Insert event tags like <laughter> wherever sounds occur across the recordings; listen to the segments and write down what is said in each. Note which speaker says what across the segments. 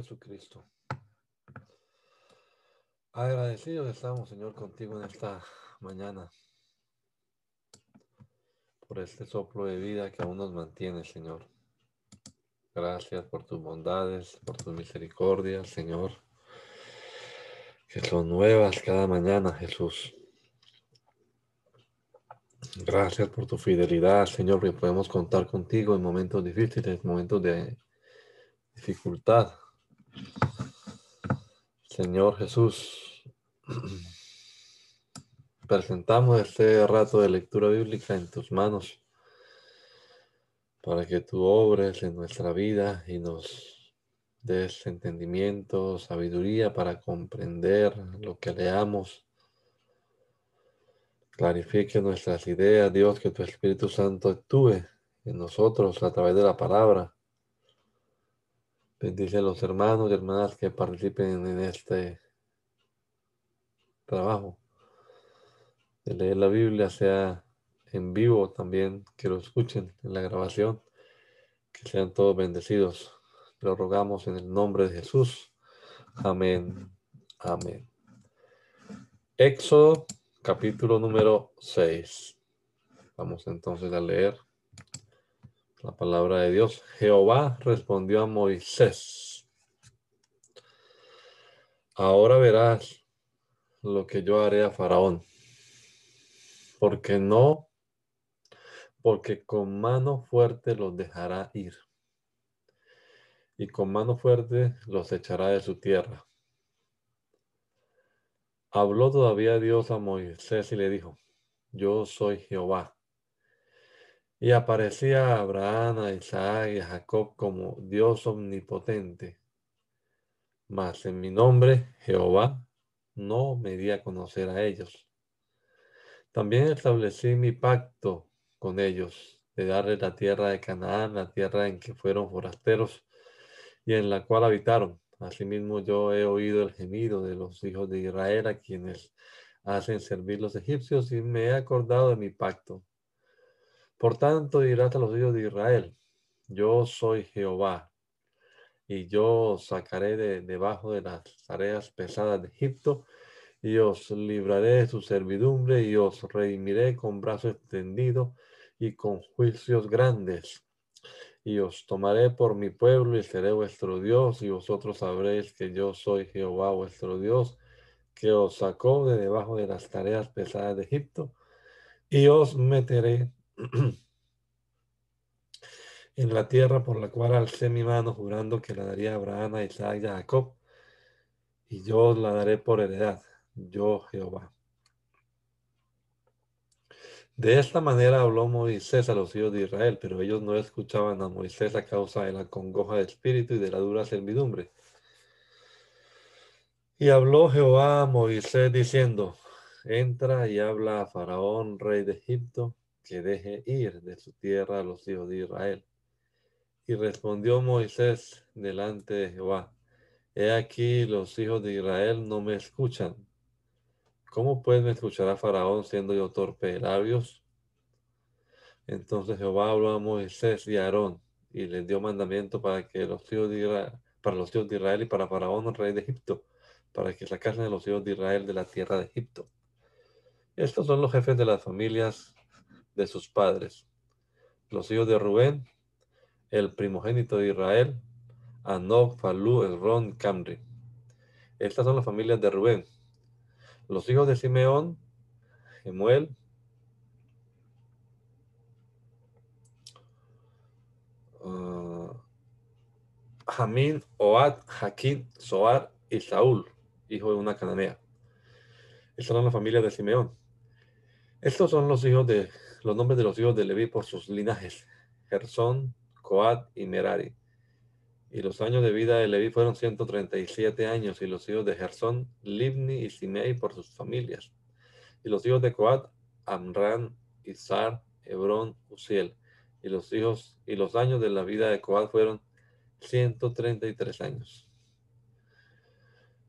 Speaker 1: Jesucristo. Agradecidos estamos, Señor, contigo en esta mañana. Por este soplo de vida que aún nos mantiene, Señor. Gracias por tus bondades, por tus misericordias, Señor. Que son nuevas cada mañana, Jesús. Gracias por tu fidelidad, Señor, que podemos contar contigo en momentos difíciles, momentos de dificultad. Señor Jesús, <clears throat> presentamos este rato de lectura bíblica en tus manos para que tú obres en nuestra vida y nos des entendimiento, sabiduría para comprender lo que leamos. Clarifique nuestras ideas, Dios, que tu Espíritu Santo actúe en nosotros a través de la palabra Bendice a los hermanos y hermanas que participen en este trabajo de leer la Biblia, sea en vivo también, que lo escuchen en la grabación, que sean todos bendecidos. Lo rogamos en el nombre de Jesús. Amén. Amén. Éxodo capítulo número 6. Vamos entonces a leer la palabra de Dios. Jehová respondió a Moisés. Ahora verás lo que yo haré a Faraón. Porque no, porque con mano fuerte los dejará ir. Y con mano fuerte los echará de su tierra. Habló todavía Dios a Moisés y le dijo, yo soy Jehová y aparecía a Abraham, a Isaac y a Jacob como Dios omnipotente. Mas en mi nombre, Jehová, no me di a conocer a ellos. También establecí mi pacto con ellos de darles la tierra de Canaán, la tierra en que fueron forasteros y en la cual habitaron. Asimismo yo he oído el gemido de los hijos de Israel a quienes hacen servir los egipcios y me he acordado de mi pacto por tanto dirás a los hijos de Israel, yo soy Jehová, y yo os sacaré de debajo de las tareas pesadas de Egipto, y os libraré de su servidumbre, y os redimiré con brazo extendido y con juicios grandes. Y os tomaré por mi pueblo, y seré vuestro Dios, y vosotros sabréis que yo soy Jehová vuestro Dios, que os sacó de debajo de las tareas pesadas de Egipto, y os meteré <clears throat> en la tierra por la cual alcé mi mano jurando que la daría a Abraham, a Isaac y a Jacob, y yo la daré por heredad, yo Jehová. De esta manera habló Moisés a los hijos de Israel, pero ellos no escuchaban a Moisés a causa de la congoja de espíritu y de la dura servidumbre. Y habló Jehová a Moisés diciendo, entra y habla a Faraón, rey de Egipto, que deje ir de su tierra a los hijos de Israel. Y respondió Moisés delante de Jehová, He aquí los hijos de Israel no me escuchan. ¿Cómo pues me escuchará Faraón siendo yo torpe de labios? Entonces Jehová habló a Moisés y a Aarón y les dio mandamiento para que los hijos de Israel, para los hijos de Israel y para Faraón, rey de Egipto, para que sacasen a los hijos de Israel de la tierra de Egipto. Estos son los jefes de las familias de sus padres. Los hijos de Rubén, el primogénito de Israel, Anob, Falú, Elrón, Camri. Estas son las familias de Rubén. Los hijos de Simeón, Gemuel, uh, Jamín, Oad, Jaquín, Soar y Saúl, hijo de una cananea. Estas son las familias de Simeón. Estos son los hijos de los nombres de los hijos de Leví por sus linajes: Gersón, Coat y Merari. Y los años de vida de Leví fueron 137 años, y los hijos de Gersón, Libni y Simei por sus familias. Y los hijos de Coat, Amran, Izar, Hebrón, Uziel. Y los hijos y los años de la vida de Coat fueron 133 años.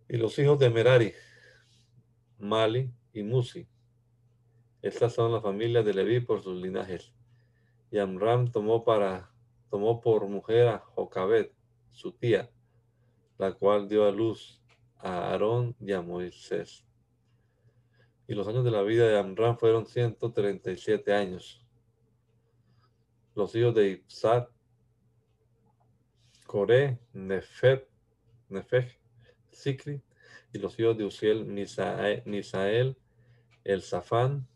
Speaker 1: Y los hijos de Merari, Mali y Musi. Estas son las familias de Leví por sus linajes. Y Amram tomó, para, tomó por mujer a Jocabet, su tía, la cual dio a luz a Aarón y a Moisés. Y los años de la vida de Amram fueron 137 años. Los hijos de Ipsat, Coré, Nefet, Nefej, Sikri, y los hijos de Uziel, Misael, El Safán,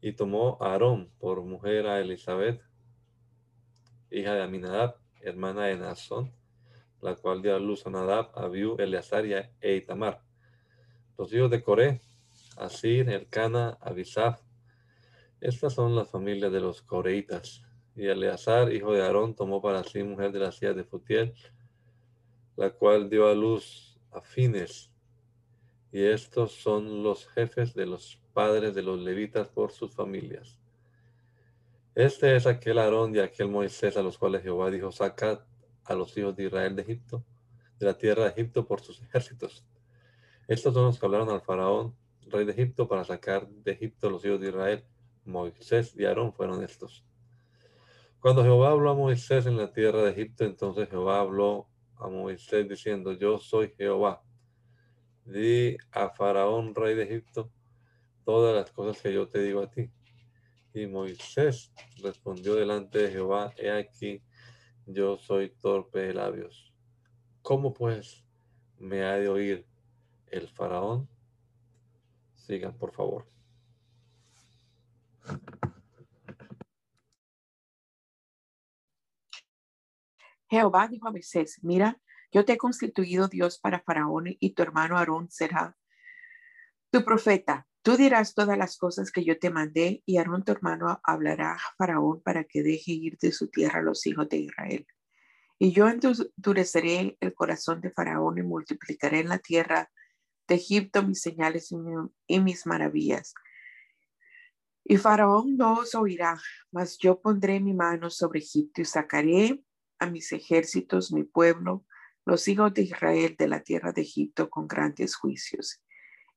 Speaker 1: Y tomó a Aarón por mujer a Elizabeth, hija de Aminadab, hermana de Nazón, la cual dio a luz a Nadab, Abiú, Eleazar y e Itamar. Los hijos de Coré, Asir, Elcana, Abisaf. Estas son las familias de los coreitas. Y Eleazar, hijo de Aarón, tomó para sí mujer de la ciudad de Futiel, la cual dio a luz a Fines. Y estos son los jefes de los padres de los levitas por sus familias. Este es aquel Aarón y aquel Moisés a los cuales Jehová dijo, sacad a los hijos de Israel de Egipto, de la tierra de Egipto por sus ejércitos. Estos son los que hablaron al faraón, rey de Egipto, para sacar de Egipto los hijos de Israel. Moisés y Aarón fueron estos. Cuando Jehová habló a Moisés en la tierra de Egipto, entonces Jehová habló a Moisés diciendo, yo soy Jehová. Di a Faraón, rey de Egipto, todas las cosas que yo te digo a ti. Y Moisés respondió delante de Jehová, he aquí, yo soy torpe de labios. ¿Cómo pues me ha de oír el faraón? Sigan, por favor.
Speaker 2: Jehová dijo a Moisés, mira, yo te he constituido Dios para Faraón y tu hermano Aarón será tu profeta. Tú dirás todas las cosas que yo te mandé y Aarón tu hermano hablará a Faraón para que deje ir de su tierra a los hijos de Israel. Y yo endureceré el corazón de Faraón y multiplicaré en la tierra de Egipto mis señales y mis maravillas. Y Faraón no os oirá, mas yo pondré mi mano sobre Egipto y sacaré a mis ejércitos, mi pueblo, los hijos de Israel de la tierra de Egipto con grandes juicios.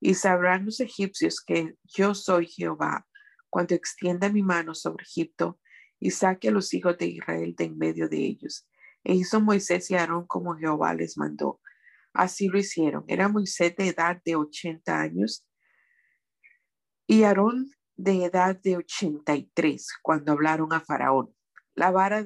Speaker 2: Y sabrán los egipcios que yo soy Jehová cuando extienda mi mano sobre Egipto y saque a los hijos de Israel de en medio de ellos. E hizo Moisés y Aarón como Jehová les mandó. Así lo hicieron. Era Moisés de edad de 80 años y Aarón de edad de 83 cuando hablaron a Faraón. La vara.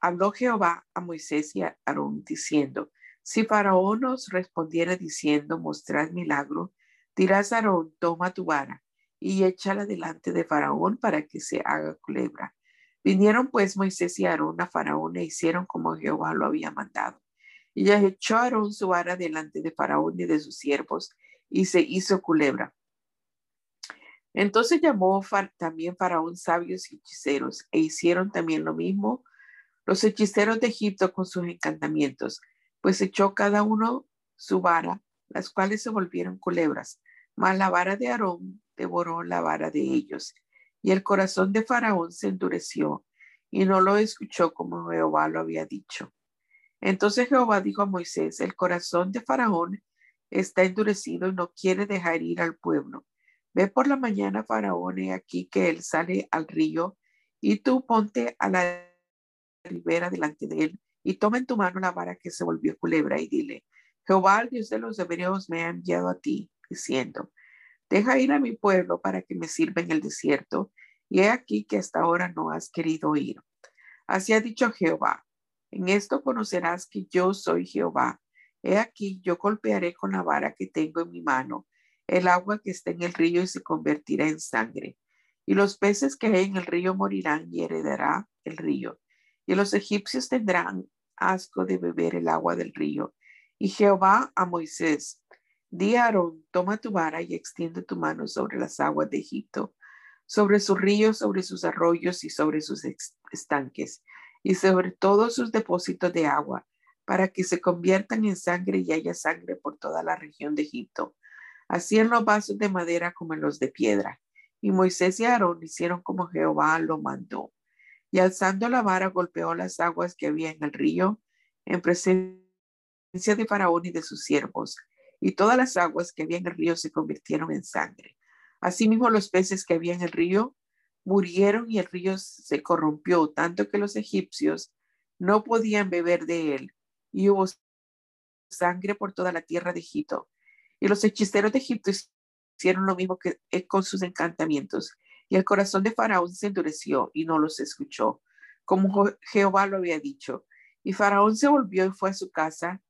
Speaker 2: Habló Jehová a Moisés y a Aarón diciendo, si Faraón os respondiera diciendo, mostrad milagro, dirás a Aarón, toma tu vara y échala delante de Faraón para que se haga culebra. Vinieron pues Moisés y Aarón a Faraón e hicieron como Jehová lo había mandado. Y echó Aarón su vara delante de Faraón y de sus siervos y se hizo culebra. Entonces llamó también Faraón sabios y hechiceros e hicieron también lo mismo los hechiceros de Egipto con sus encantamientos, pues echó cada uno su vara, las cuales se volvieron culebras. Mas la vara de Aarón devoró la vara de ellos. Y el corazón de Faraón se endureció y no lo escuchó como Jehová lo había dicho. Entonces Jehová dijo a Moisés, el corazón de Faraón está endurecido y no quiere dejar ir al pueblo. Ve por la mañana, Faraón, y aquí que él sale al río, y tú ponte a la ribera delante de él, y toma en tu mano la vara que se volvió culebra, y dile, Jehová, Dios de los hebreos, me ha enviado a ti, diciendo, deja ir a mi pueblo para que me sirva en el desierto, y he aquí que hasta ahora no has querido ir. Así ha dicho Jehová, en esto conocerás que yo soy Jehová. He aquí, yo golpearé con la vara que tengo en mi mano el agua que está en el río y se convertirá en sangre. Y los peces que hay en el río morirán y heredará el río. Y los egipcios tendrán asco de beber el agua del río. Y Jehová a Moisés, Di a Aarón, toma tu vara y extiende tu mano sobre las aguas de Egipto, sobre sus ríos, sobre sus arroyos y sobre sus estanques, y sobre todos sus depósitos de agua, para que se conviertan en sangre y haya sangre por toda la región de Egipto, así en los vasos de madera como en los de piedra. Y Moisés y Aarón hicieron como Jehová lo mandó. Y alzando la vara golpeó las aguas que había en el río, en presencia de Faraón y de sus siervos, y todas las aguas que había en el río se convirtieron en sangre. Asimismo los peces que había en el río murieron y el río se corrompió, tanto que los egipcios no podían beber de él, y hubo sangre por toda la tierra de Egipto. Y los hechiceros de Egipto hicieron lo mismo que eh, con sus encantamientos, y el corazón de Faraón se endureció y no los escuchó, como Jehová lo había dicho. Y Faraón se volvió y fue a su casa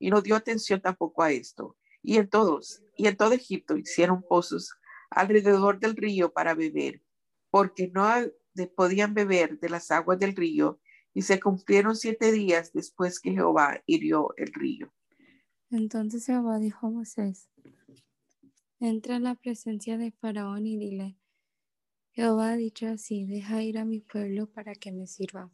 Speaker 2: y no dio atención tampoco a esto. Y en todos, y en todo Egipto hicieron pozos alrededor del río para beber, porque no podían beber de las aguas del río, y se cumplieron siete días después que Jehová hirió el río.
Speaker 3: Entonces Jehová dijo a Moisés, entra en la presencia de Faraón y dile, Jehová ha dicho así, deja ir a mi pueblo para que me sirva.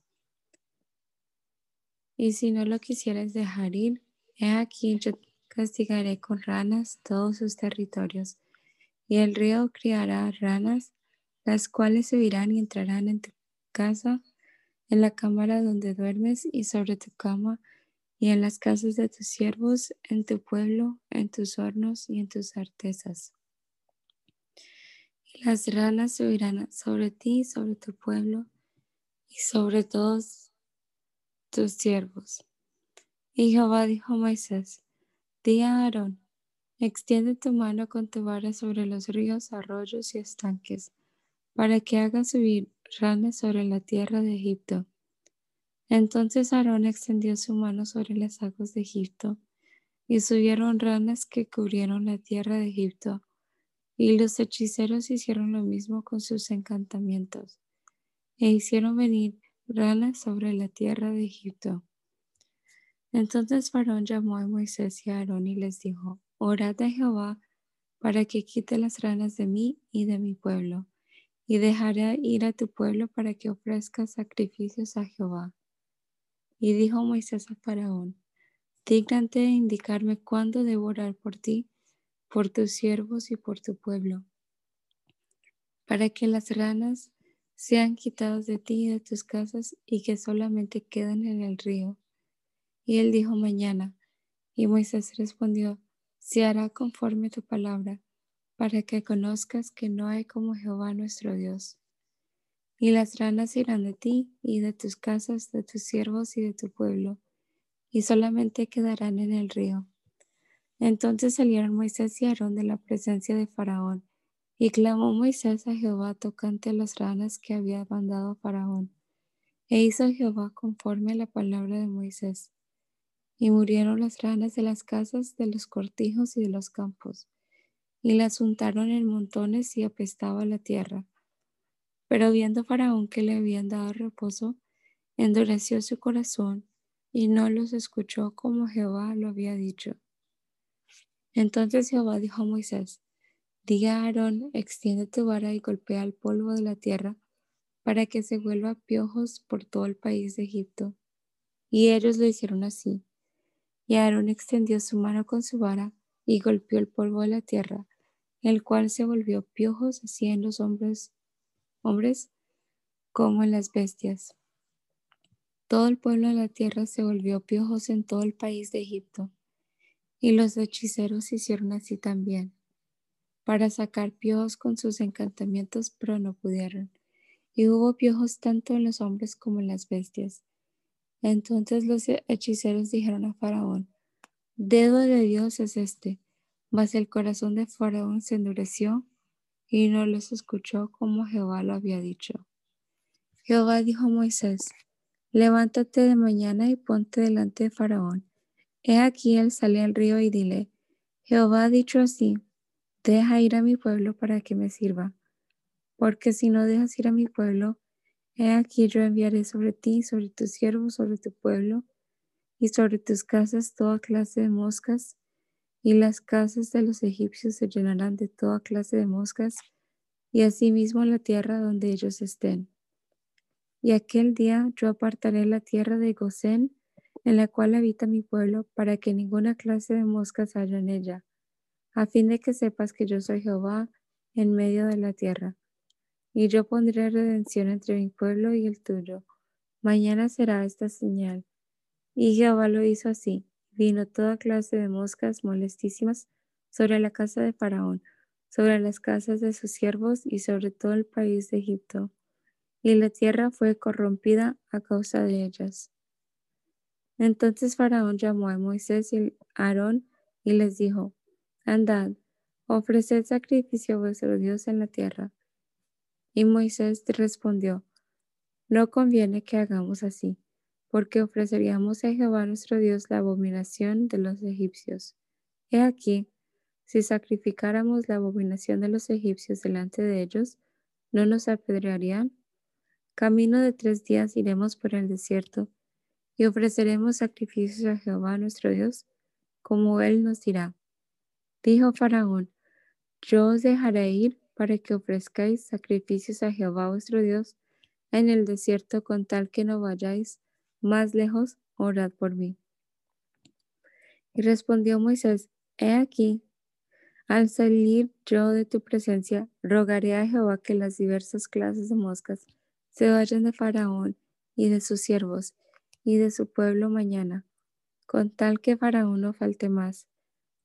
Speaker 3: Y si no lo quisieras dejar ir, He aquí yo castigaré con ranas todos sus territorios, y el río criará ranas, las cuales subirán y entrarán en tu casa, en la cámara donde duermes y sobre tu cama, y en las casas de tus siervos, en tu pueblo, en tus hornos y en tus artesas. Y las ranas subirán sobre ti, sobre tu pueblo y sobre todos tus siervos. Y Jehová dijo a Moisés, di a Aarón, extiende tu mano con tu vara sobre los ríos, arroyos y estanques, para que haga subir ranas sobre la tierra de Egipto. Entonces Aarón extendió su mano sobre las aguas de Egipto, y subieron ranas que cubrieron la tierra de Egipto, y los hechiceros hicieron lo mismo con sus encantamientos, e hicieron venir ranas sobre la tierra de Egipto. Entonces Faraón llamó a Moisés y a Aarón y les dijo, orad a Jehová para que quite las ranas de mí y de mi pueblo, y dejaré ir a tu pueblo para que ofrezca sacrificios a Jehová. Y dijo Moisés a Faraón, dígnate de indicarme cuándo debo orar por ti, por tus siervos y por tu pueblo, para que las ranas sean quitadas de ti y de tus casas y que solamente queden en el río y él dijo mañana. Y Moisés respondió, se hará conforme tu palabra, para que conozcas que no hay como Jehová nuestro Dios. Y las ranas irán de ti y de tus casas, de tus siervos y de tu pueblo, y solamente quedarán en el río. Entonces salieron Moisés y Aarón de la presencia de Faraón, y clamó Moisés a Jehová tocante las ranas que había mandado Faraón. E hizo Jehová conforme a la palabra de Moisés. Y murieron las ranas de las casas, de los cortijos y de los campos, y las untaron en montones y apestaba la tierra. Pero viendo Faraón que le habían dado reposo, endureció su corazón y no los escuchó como Jehová lo había dicho. Entonces Jehová dijo a Moisés, diga a Aarón, extiende tu vara y golpea el polvo de la tierra para que se vuelva piojos por todo el país de Egipto. Y ellos lo hicieron así. Y Aarón extendió su mano con su vara y golpeó el polvo de la tierra, el cual se volvió piojos así en los hombres, hombres como en las bestias. Todo el pueblo de la tierra se volvió piojos en todo el país de Egipto, y los hechiceros hicieron así también, para sacar piojos con sus encantamientos, pero no pudieron. Y hubo piojos tanto en los hombres como en las bestias. Entonces los hechiceros dijeron a Faraón, dedo de Dios es este. Mas el corazón de Faraón se endureció y no los escuchó como Jehová lo había dicho. Jehová dijo a Moisés, levántate de mañana y ponte delante de Faraón. He aquí él sale al río y dile, Jehová ha dicho así, deja ir a mi pueblo para que me sirva, porque si no dejas ir a mi pueblo, He aquí yo enviaré sobre ti, sobre tus siervos, sobre tu pueblo y sobre tus casas toda clase de moscas y las casas de los egipcios se llenarán de toda clase de moscas, y asimismo la tierra donde ellos estén. Y aquel día yo apartaré la tierra de Gosén, en la cual habita mi pueblo, para que ninguna clase de moscas haya en ella, a fin de que sepas que yo soy Jehová en medio de la tierra. Y yo pondré redención entre mi pueblo y el tuyo. Mañana será esta señal. Y Jehová lo hizo así vino toda clase de moscas molestísimas sobre la casa de Faraón, sobre las casas de sus siervos y sobre todo el país de Egipto. Y la tierra fue corrompida a causa de ellas. Entonces Faraón llamó a Moisés y Aarón y les dijo, Andad, ofreced sacrificio a vuestro Dios en la tierra. Y Moisés respondió, No conviene que hagamos así porque ofreceríamos a Jehová nuestro Dios la abominación de los egipcios. He aquí, si sacrificáramos la abominación de los egipcios delante de ellos, ¿no nos apedrearían? Camino de tres días iremos por el desierto y ofreceremos sacrificios a Jehová nuestro Dios, como Él nos dirá. Dijo Faraón, yo os dejaré ir para que ofrezcáis sacrificios a Jehová vuestro Dios en el desierto con tal que no vayáis más lejos, orad por mí. Y respondió Moisés, He aquí, al salir yo de tu presencia, rogaré a Jehová que las diversas clases de moscas se vayan de Faraón y de sus siervos y de su pueblo mañana, con tal que Faraón no falte más,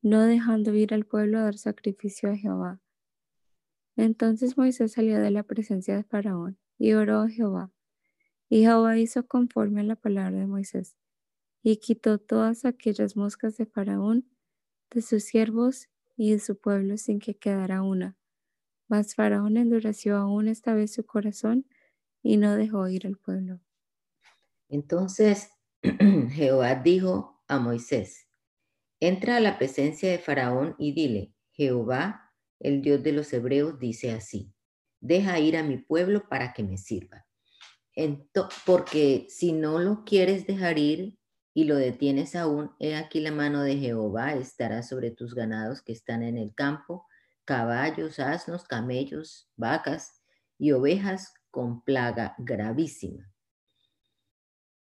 Speaker 3: no dejando ir al pueblo a dar sacrificio a Jehová. Entonces Moisés salió de la presencia de Faraón y oró a Jehová. Y Jehová hizo conforme a la palabra de Moisés, y quitó todas aquellas moscas de Faraón, de sus siervos y de su pueblo sin que quedara una. Mas Faraón endureció aún esta vez su corazón y no dejó ir al pueblo.
Speaker 4: Entonces <clears throat> Jehová dijo a Moisés, entra a la presencia de Faraón y dile, Jehová, el Dios de los hebreos, dice así, deja ir a mi pueblo para que me sirva porque si no lo quieres dejar ir y lo detienes aún, he aquí la mano de Jehová estará sobre tus ganados que están en el campo, caballos, asnos, camellos, vacas y ovejas con plaga gravísima.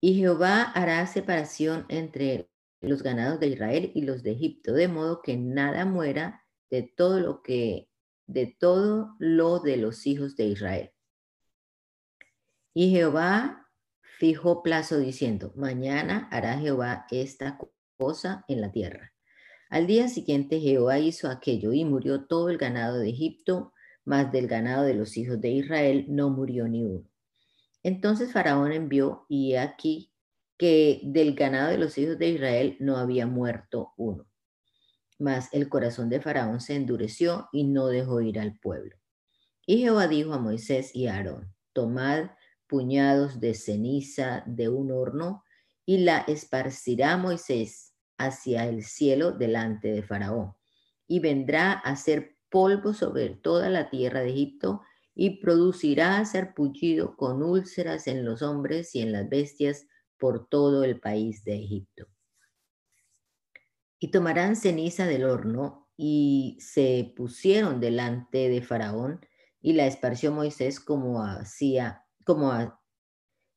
Speaker 4: Y Jehová hará separación entre los ganados de Israel y los de Egipto, de modo que nada muera de todo lo que de todo lo de los hijos de Israel. Y Jehová fijó plazo diciendo, mañana hará Jehová esta cosa en la tierra. Al día siguiente Jehová hizo aquello y murió todo el ganado de Egipto, mas del ganado de los hijos de Israel no murió ni uno. Entonces Faraón envió y aquí que del ganado de los hijos de Israel no había muerto uno. Mas el corazón de Faraón se endureció y no dejó ir al pueblo. Y Jehová dijo a Moisés y a Aarón, tomad puñados de ceniza de un horno y la esparcirá Moisés hacia el cielo delante de Faraón. Y vendrá a ser polvo sobre toda la tierra de Egipto y producirá sarpullido con úlceras en los hombres y en las bestias por todo el país de Egipto. Y tomarán ceniza del horno y se pusieron delante de Faraón y la esparció Moisés como hacía como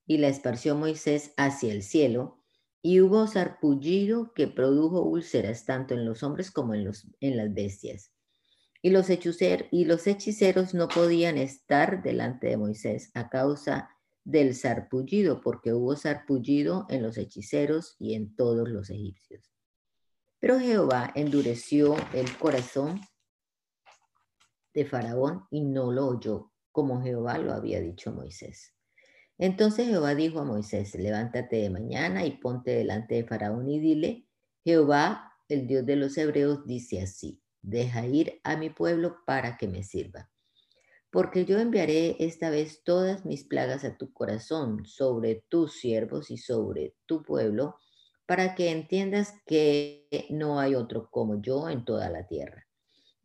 Speaker 4: y la esparció Moisés hacia el cielo, y hubo sarpullido que produjo úlceras tanto en los hombres como en, las bestias. Y los, y los hechiceros no podían estar delante de Moisés a causa del sarpullido, porque hubo sarpullido en los hechiceros y en todos los egipcios. Pero Jehová endureció el corazón de Faraón y no lo oyó como Jehová lo había dicho Moisés. Entonces Jehová dijo a Moisés, levántate de mañana y ponte delante de Faraón y dile, Jehová, el Dios de los hebreos, dice así, deja ir a mi pueblo para que me sirva. Porque yo enviaré esta vez todas mis plagas a tu corazón, sobre tus siervos y sobre tu pueblo, para que entiendas que no hay otro como yo en toda la tierra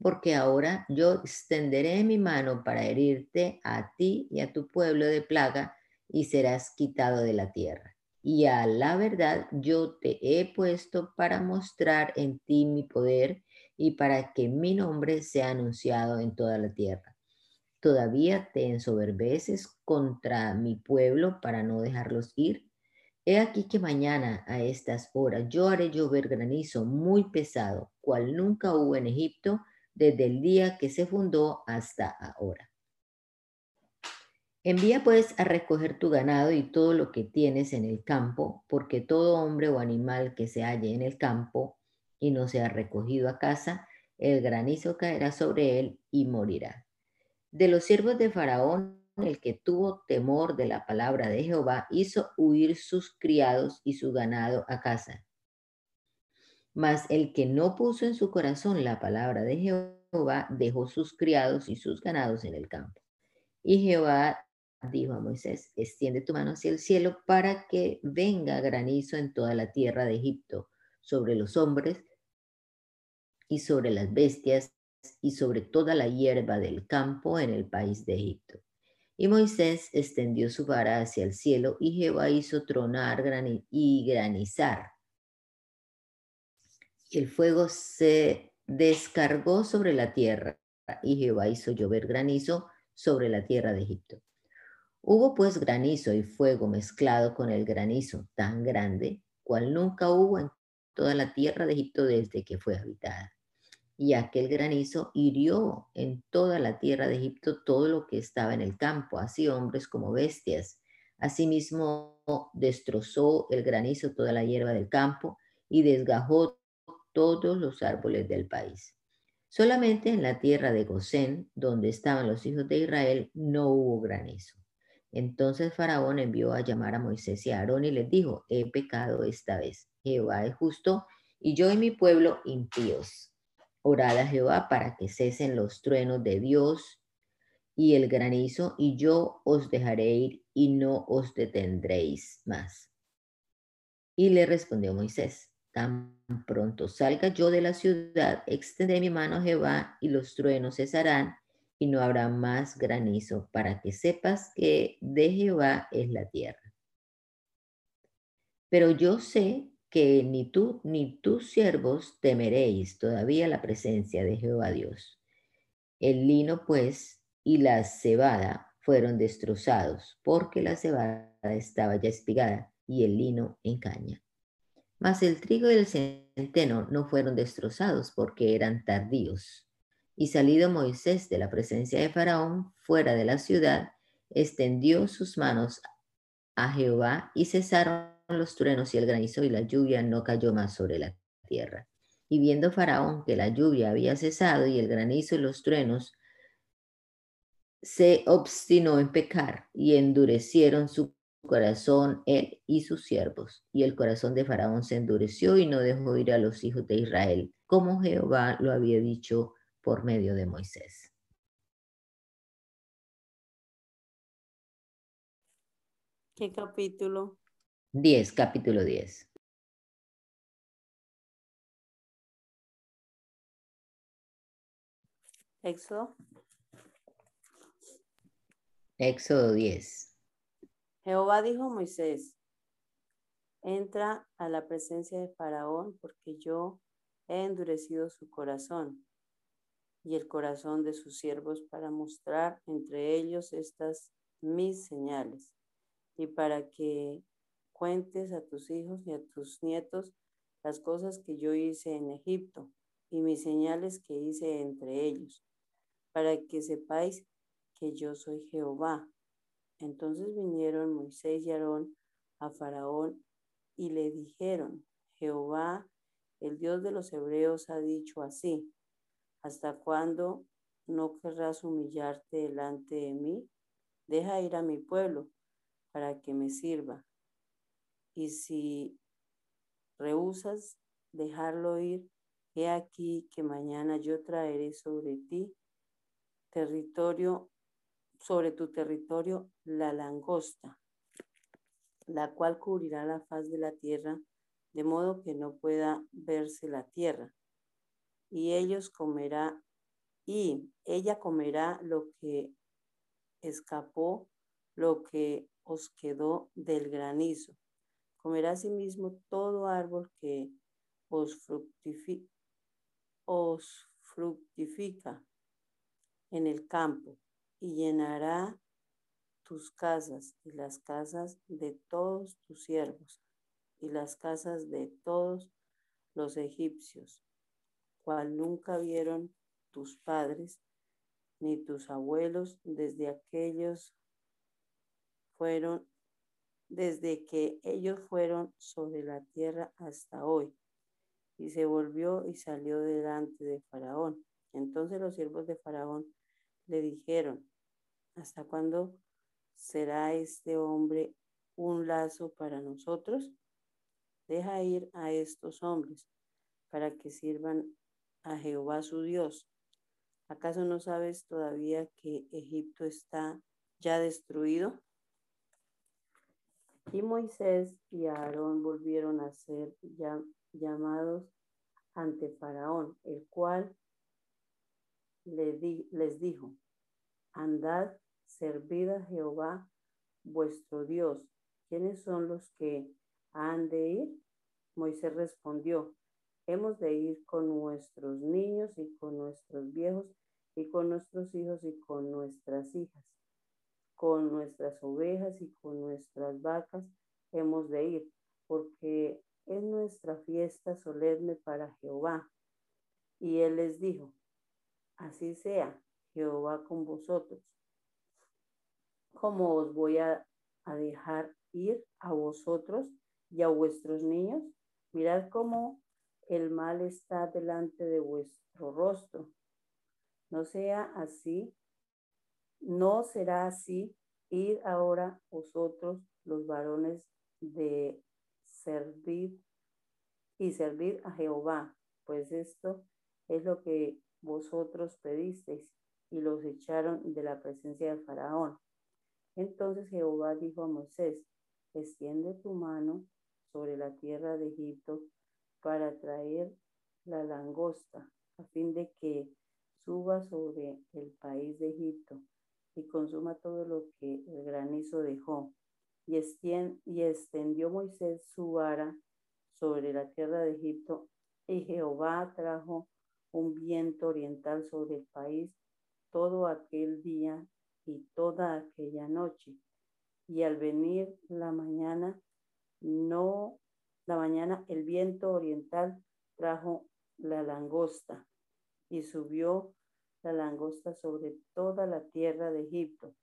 Speaker 4: porque ahora yo extenderé mi mano para herirte a ti y a tu pueblo de plaga y serás quitado de la tierra. Y a la verdad yo te he puesto para mostrar en ti mi poder y para que mi nombre sea anunciado en toda la tierra. Todavía te ensoberbeces contra mi pueblo para no dejarlos ir. He aquí que mañana a estas horas yo haré llover granizo muy pesado, cual nunca hubo en Egipto desde el día que se fundó hasta ahora. Envía pues a recoger tu ganado y todo lo que tienes en el campo, porque todo hombre o animal que se halle en el campo y no sea recogido a casa, el granizo caerá sobre él y morirá. De los siervos de Faraón, el que tuvo temor de la palabra de Jehová, hizo huir sus criados y su ganado a casa. Mas el que no puso en su corazón la palabra de Jehová, dejó sus criados y sus ganados en el campo. Y Jehová dijo a Moisés, extiende tu mano hacia el cielo para que venga granizo en toda la tierra de Egipto, sobre los hombres y sobre las bestias y sobre toda la hierba del campo en el país de Egipto. Y Moisés extendió su vara hacia el cielo y Jehová hizo tronar y granizar. El fuego se descargó sobre la tierra y Jehová hizo llover granizo sobre la tierra de Egipto. Hubo pues granizo y fuego mezclado con el granizo tan grande, cual nunca hubo en toda la tierra de Egipto desde que fue habitada y aquel granizo hirió en toda la tierra de Egipto todo lo que estaba en el campo, así hombres como bestias. Asimismo destrozó el granizo toda la hierba del campo y desgajó todos los árboles del país. Solamente en la tierra de Gosén, donde estaban los hijos de Israel, no hubo granizo. Entonces Faraón envió a llamar a Moisés y a Aarón y les dijo, he pecado esta vez. Jehová es justo y yo y mi pueblo impíos. Orad a Jehová para que cesen los truenos de Dios y el granizo, y yo os dejaré ir y no os detendréis más. Y le respondió Moisés, tan pronto salga yo de la ciudad, extendré mi mano a Jehová y los truenos cesarán y no habrá más granizo para que sepas que de Jehová es la tierra. Pero yo sé que ni tú ni tus siervos temeréis todavía la presencia de Jehová Dios. El lino, pues, y la cebada fueron destrozados, porque la cebada estaba ya espigada y el lino en caña. Mas el trigo y el centeno no fueron destrozados porque eran tardíos. Y salido Moisés de la presencia de Faraón fuera de la ciudad, extendió sus manos a Jehová y cesaron los truenos y el granizo y la lluvia no cayó más sobre la tierra. Y viendo Faraón que la lluvia había cesado y el granizo y los truenos, se obstinó en pecar y endurecieron su corazón él y sus siervos. Y el corazón de Faraón se endureció y no dejó ir a los hijos de Israel, como Jehová lo había dicho por medio de Moisés.
Speaker 5: ¿Qué capítulo?
Speaker 4: 10, capítulo 10.
Speaker 5: Éxodo.
Speaker 4: Éxodo 10.
Speaker 5: Jehová dijo a Moisés, entra a la presencia de Faraón porque yo he endurecido su corazón y el corazón de sus siervos para mostrar entre ellos estas mis señales y para que cuentes a tus hijos y a tus nietos las cosas que yo hice en Egipto y mis señales que hice entre ellos, para que sepáis que yo soy Jehová. Entonces vinieron Moisés y Aarón a Faraón y le dijeron, Jehová, el Dios de los hebreos, ha dicho así, ¿hasta cuándo no querrás humillarte delante de mí? Deja ir a mi pueblo para que me sirva y si rehusas dejarlo ir, he aquí que mañana yo traeré sobre ti territorio, sobre tu territorio la langosta, la cual cubrirá la faz de la tierra, de modo que no pueda verse la tierra. Y ellos comerá, y ella comerá lo que escapó, lo que os quedó del granizo Comerá asimismo todo árbol que os, os fructifica en el campo y llenará tus casas y las casas de todos tus siervos y las casas de todos los egipcios, cual nunca vieron tus padres ni tus abuelos desde aquellos fueron desde que ellos fueron sobre la tierra hasta hoy. Y se volvió y salió delante de Faraón. Entonces los siervos de Faraón le dijeron, ¿hasta cuándo será este hombre un lazo para nosotros? Deja ir a estos hombres para que sirvan a Jehová su Dios. ¿Acaso no sabes todavía que Egipto está ya destruido? Y Moisés y Aarón volvieron a ser llamados ante Faraón, el cual les dijo, andad, servid a Jehová vuestro Dios. ¿Quiénes son los que han de ir? Moisés respondió, hemos de ir con nuestros niños y con nuestros viejos y con nuestros hijos y con nuestras hijas con nuestras ovejas y con nuestras vacas hemos de ir, porque es nuestra fiesta solemne para Jehová. Y él les dijo, así sea, Jehová con vosotros. ¿Cómo os voy a, a dejar ir a vosotros y a vuestros niños? Mirad cómo el mal está delante de vuestro rostro. No sea así no será así. Ir ahora vosotros, los varones, de servir y servir a Jehová, pues esto es lo que vosotros pedisteis y los echaron de la presencia de Faraón. Entonces Jehová dijo a Moisés, extiende tu mano sobre la tierra de Egipto para traer la langosta, a fin de que suba sobre el país de Egipto y consuma todo lo que el granizo dejó. Y, extendió Moisés su vara sobre la tierra de Egipto, y Jehová trajo un viento oriental sobre el país todo aquel día y toda aquella noche. Y al venir la mañana, no, la mañana el viento oriental trajo la langosta y subió la langosta sobre toda la tierra de Egipto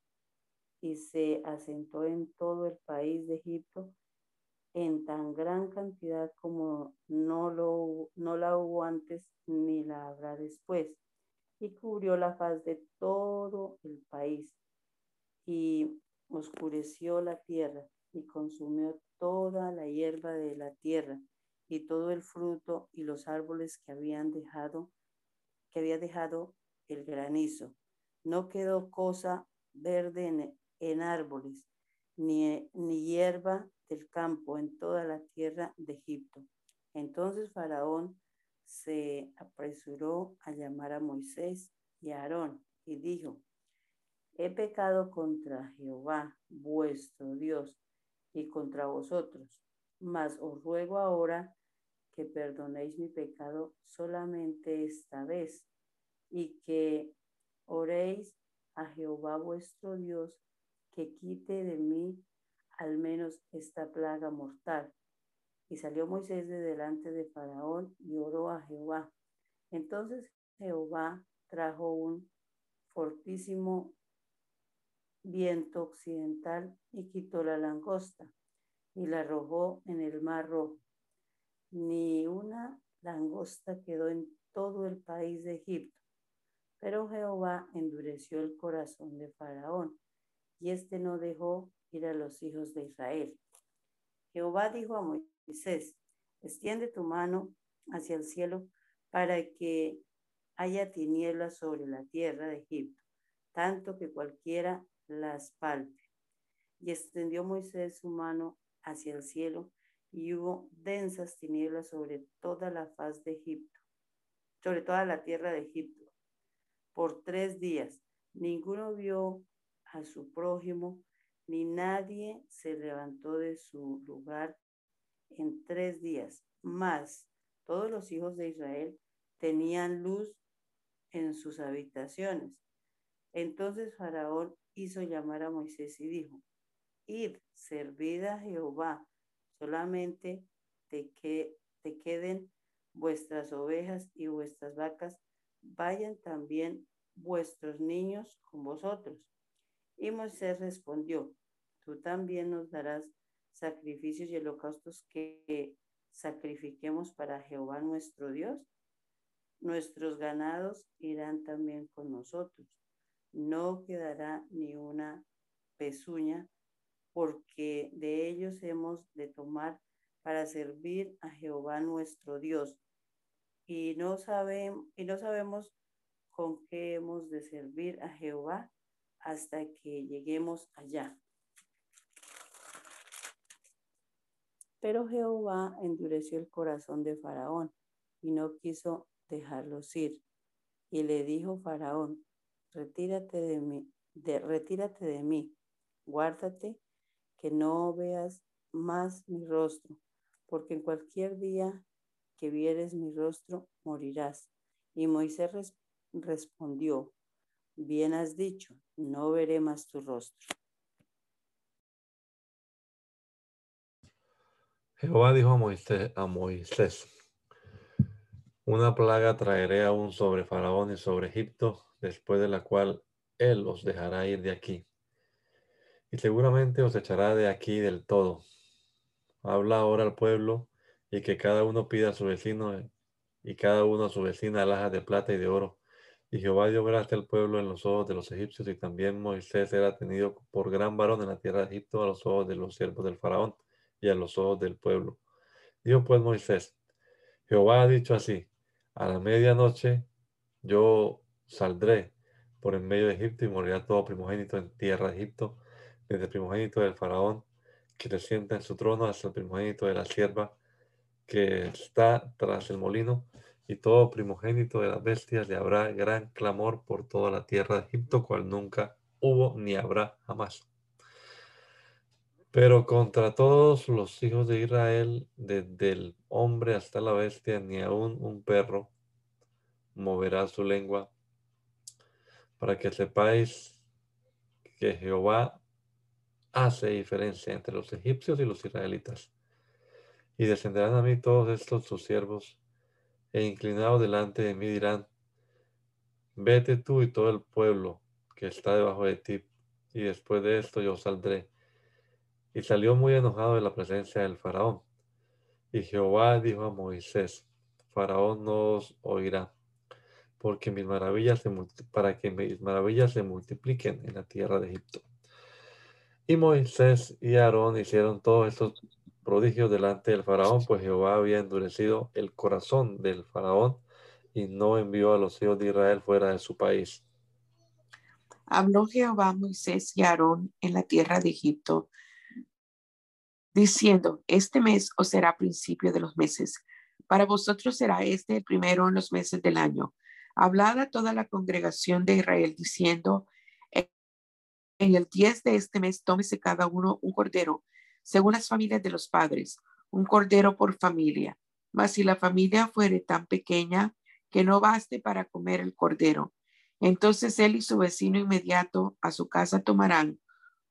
Speaker 5: y se asentó en todo el país de Egipto en tan gran cantidad como no, lo, no la hubo antes ni la habrá después, y cubrió la faz de todo el país, y oscureció la tierra, y consumió toda la hierba de la tierra, y todo el fruto y los árboles que habían dejado, que había dejado el granizo. No quedó cosa verde en, árboles, ni, ni hierba del campo en toda la tierra de Egipto. Entonces Faraón se apresuró a llamar a Moisés y a Aarón y dijo, he pecado contra Jehová, vuestro Dios, y contra vosotros, mas os ruego ahora que perdonéis mi pecado solamente esta vez y que oréis a Jehová vuestro Dios que quite de mí al menos esta plaga mortal. Y salió Moisés de delante de Faraón y oró a Jehová. Entonces Jehová trajo un fortísimo viento occidental y quitó la langosta y la arrojó en el mar rojo. Ni una langosta quedó en todo el país de Egipto pero Jehová endureció el corazón de Faraón, y éste no dejó ir a los hijos de Israel. Jehová dijo a Moisés, extiende tu mano hacia el cielo para que haya tinieblas sobre la tierra de Egipto, tanto que cualquiera las palpe. Y extendió Moisés su mano hacia el cielo, y hubo densas tinieblas sobre toda la faz de Egipto, sobre toda la tierra de Egipto por tres días. Ninguno vio a su prójimo, ni nadie se levantó de su lugar en tres días. Más, todos los hijos de Israel tenían luz en sus habitaciones. Entonces Faraón hizo llamar a Moisés y dijo, Id, servid a Jehová, solamente te, que, te queden vuestras ovejas y vuestras vacas, vayan también vuestros niños con vosotros. Y Moisés respondió, tú también nos darás sacrificios y holocaustos que sacrifiquemos para Jehová nuestro Dios. Nuestros ganados irán también con nosotros. No quedará ni una pezuña, porque de ellos hemos de tomar para servir a Jehová nuestro Dios. Y no, sabemos, y no sabemos con qué hemos de servir a Jehová hasta que lleguemos allá. Pero Jehová endureció el corazón de Faraón y no quiso dejarlos ir. Y le dijo Faraón, retírate de mí, retírate de mí, guárdate que no veas más mi rostro, porque en cualquier día que vieres mi rostro morirás. Y Moisés respondió, bien has dicho, no veré más tu rostro.
Speaker 1: Jehová dijo a Moisés, a Moisés, una plaga traeré aún sobre Faraón y sobre Egipto, después de la cual él os dejará ir de aquí. Y seguramente os echará de aquí del todo. Habla ahora al pueblo y que cada uno pida a su vecino y cada uno a su vecina alhajas de plata y de oro y Jehová dio gracia al pueblo en los ojos de los egipcios, y también Moisés era tenido por gran varón en la tierra de Egipto a los ojos de los siervos del faraón y a los ojos del pueblo. Dijo pues Moisés, Jehová ha dicho así, a la medianoche yo saldré por en medio de Egipto y morirá todo primogénito en tierra de Egipto, desde el primogénito del faraón que se sienta en su trono hasta el primogénito de la sierva que está tras el molino y todo primogénito de las bestias le habrá gran clamor por toda la tierra de Egipto, cual nunca hubo ni habrá jamás. Pero contra todos los hijos de Israel, desde el hombre hasta la bestia, ni aun un perro moverá su lengua, para que sepáis que Jehová hace diferencia entre los egipcios y los israelitas. Y descenderán a mí todos estos sus siervos, e inclinados delante de mí dirán, vete tú y todo el pueblo que está debajo de ti, y después de esto yo saldré. Y salió muy enojado de la presencia del faraón. Y Jehová dijo a Moisés, Faraón no os oirá, porque mis maravillas se para que mis maravillas se multipliquen en la tierra de Egipto. Y Moisés y Aarón hicieron todos estos prodigios delante del faraón, pues Jehová había endurecido el corazón del faraón y no envió a los hijos de Israel fuera de su país.
Speaker 2: Habló Jehová a Moisés y Aarón en la tierra de Egipto, diciendo, este mes os será principio de los meses. Para vosotros será este el primero en los meses del año. Hablad a toda la congregación de Israel, diciendo, en el 10 de este mes tómese cada uno un cordero según las familias de los padres, un cordero por familia. Mas si la familia fuere tan pequeña que no baste para comer el cordero, entonces él y su vecino inmediato a su casa tomarán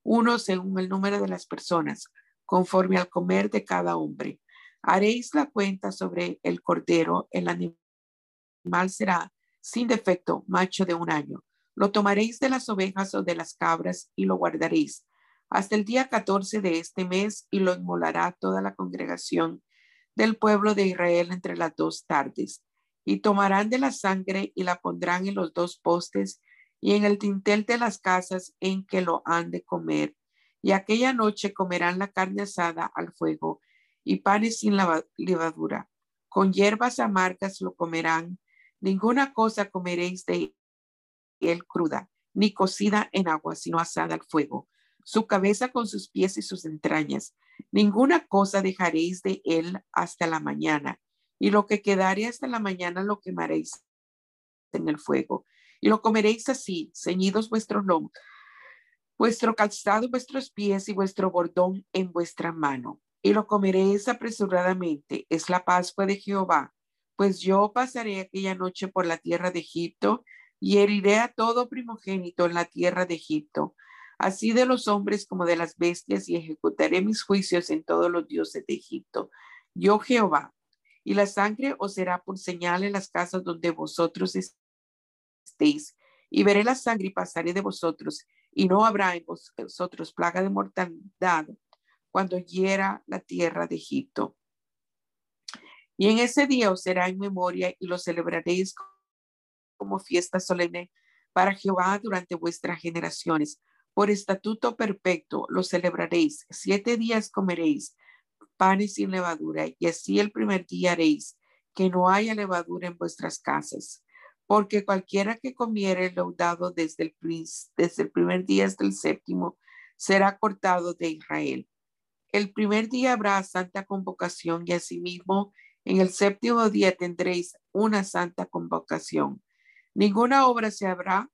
Speaker 2: uno según el número de las personas, conforme al comer de cada hombre. Haréis la cuenta sobre el cordero, el animal será sin defecto, macho de un año. Lo tomaréis de las ovejas o de las cabras y lo guardaréis hasta el día 14 de este mes y lo inmolará toda la congregación del pueblo de Israel entre las dos tardes. Y tomarán de la sangre y la pondrán en los dos postes y en el tintel de las casas en que lo han de comer. Y aquella noche comerán la carne asada al fuego y panes sin levadura. Con hierbas amargas lo comerán. Ninguna cosa comeréis de él cruda, ni cocida en agua, sino asada al fuego su cabeza con sus pies y sus entrañas. Ninguna cosa dejaréis de él hasta la mañana, y lo que quedare hasta la mañana lo quemaréis en el fuego, y lo comeréis así, ceñidos vuestros lomos, vuestro calzado, vuestros pies y vuestro bordón en vuestra mano. y lo comeréis apresuradamente. Es la Pascua de Jehová. Pues yo pasaré aquella noche por la tierra de Egipto y heriré a todo primogénito en la tierra de Egipto, así de los hombres como de las bestias, y ejecutaré mis juicios en todos los dioses de Egipto. Yo Jehová. Y la sangre os será por señal en las casas donde vosotros estéis. Y veré la sangre y pasaré de vosotros, y no habrá en vosotros plaga de mortandad cuando hiera la tierra de Egipto. Y en ese día os será en memoria y lo celebraréis como fiesta solemne para Jehová durante vuestras generaciones. Por estatuto perfecto lo celebraréis. Siete días comeréis panes sin levadura y así el primer día haréis que no haya levadura en vuestras casas. Porque cualquiera que comiere leudado desde el, desde el primer día hasta el séptimo será cortado de Israel. El primer día habrá santa convocación y asimismo en el séptimo día tendréis una santa convocación. Ninguna obra se habrá,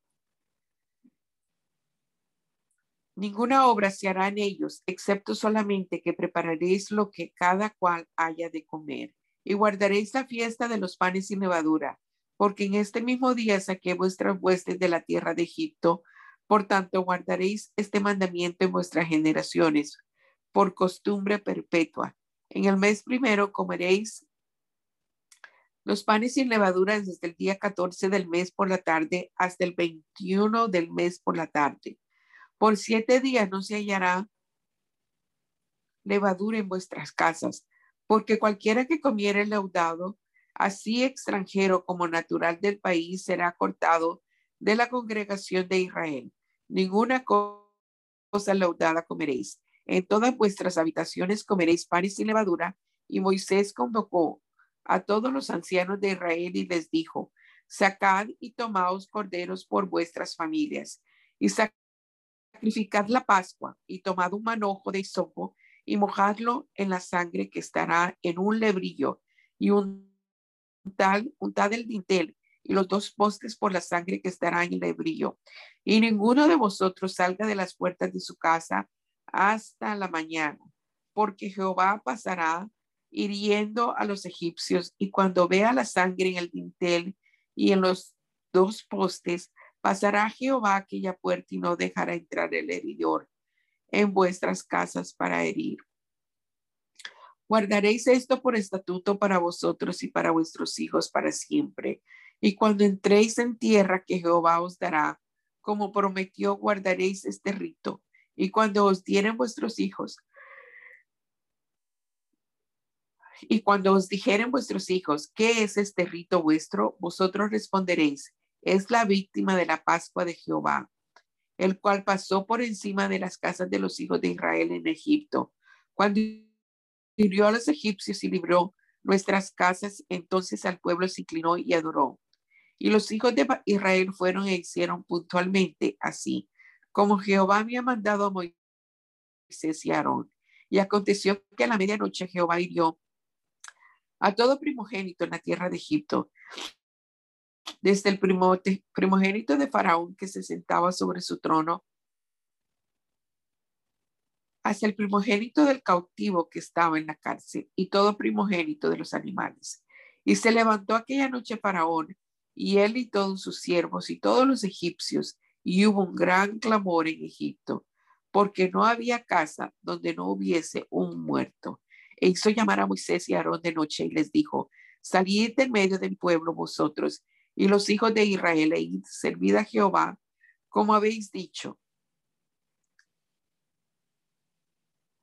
Speaker 2: ninguna obra se hará en ellos, excepto solamente que prepararéis lo que cada cual haya de comer. Y guardaréis la fiesta de los panes sin levadura, porque en este mismo día saqué vuestras huestes de la tierra de Egipto. Por tanto, guardaréis este mandamiento en vuestras generaciones por costumbre perpetua. En el mes primero comeréis los panes sin levadura desde el día 14 del mes por la tarde hasta el 21 del mes por la tarde. Por siete días no se hallará levadura en vuestras casas, porque cualquiera que comiere el leudado, así extranjero como natural del país, será cortado de la congregación de Israel. Ninguna cosa leudada comeréis en todas vuestras habitaciones comeréis panes sin levadura. Y Moisés convocó a todos los ancianos de Israel y les dijo, sacad y tomaos corderos por vuestras familias y sacrificad la Pascua y tomad un manojo de hisopo y mojadlo en la sangre que estará en un lebrillo y un tal, untad el dintel y los dos postes por la sangre que estará en el lebrillo. Y ninguno de vosotros salga de las puertas de su casa hasta la mañana, porque Jehová pasará hiriendo a los egipcios y cuando vea la sangre en el dintel y en los dos postes, pasará Jehová aquella puerta y no dejará entrar el heridor en vuestras casas para herir. Guardaréis esto por estatuto para vosotros y para vuestros hijos para siempre. Y cuando entréis en tierra que Jehová os dará, como prometió, guardaréis este rito y cuando os dieren vuestros hijos, y cuando os dijeren vuestros hijos, ¿qué es este rito vuestro? Vosotros responderéis, es la víctima de la Pascua de Jehová, el cual pasó por encima de las casas de los hijos de Israel en Egipto. Cuando hirió a los egipcios y libró nuestras casas, entonces al pueblo se inclinó y adoró. Y los hijos de Israel fueron e hicieron puntualmente así como Jehová había mandado a Moisés y Aarón. Y aconteció que a la medianoche Jehová hirió a todo primogénito en la tierra de Egipto, desde el primogénito de Faraón que se sentaba sobre su trono, hasta el primogénito del cautivo que estaba en la cárcel y todo primogénito de los animales. Y se levantó aquella noche Faraón y él y todos sus siervos y todos los egipcios y hubo un gran clamor en Egipto, porque no había casa donde no hubiese un muerto. E hizo llamar a Moisés y a Aarón de noche y les dijo, salid del medio del pueblo vosotros y los hijos de Israel e servid a Jehová, como habéis dicho.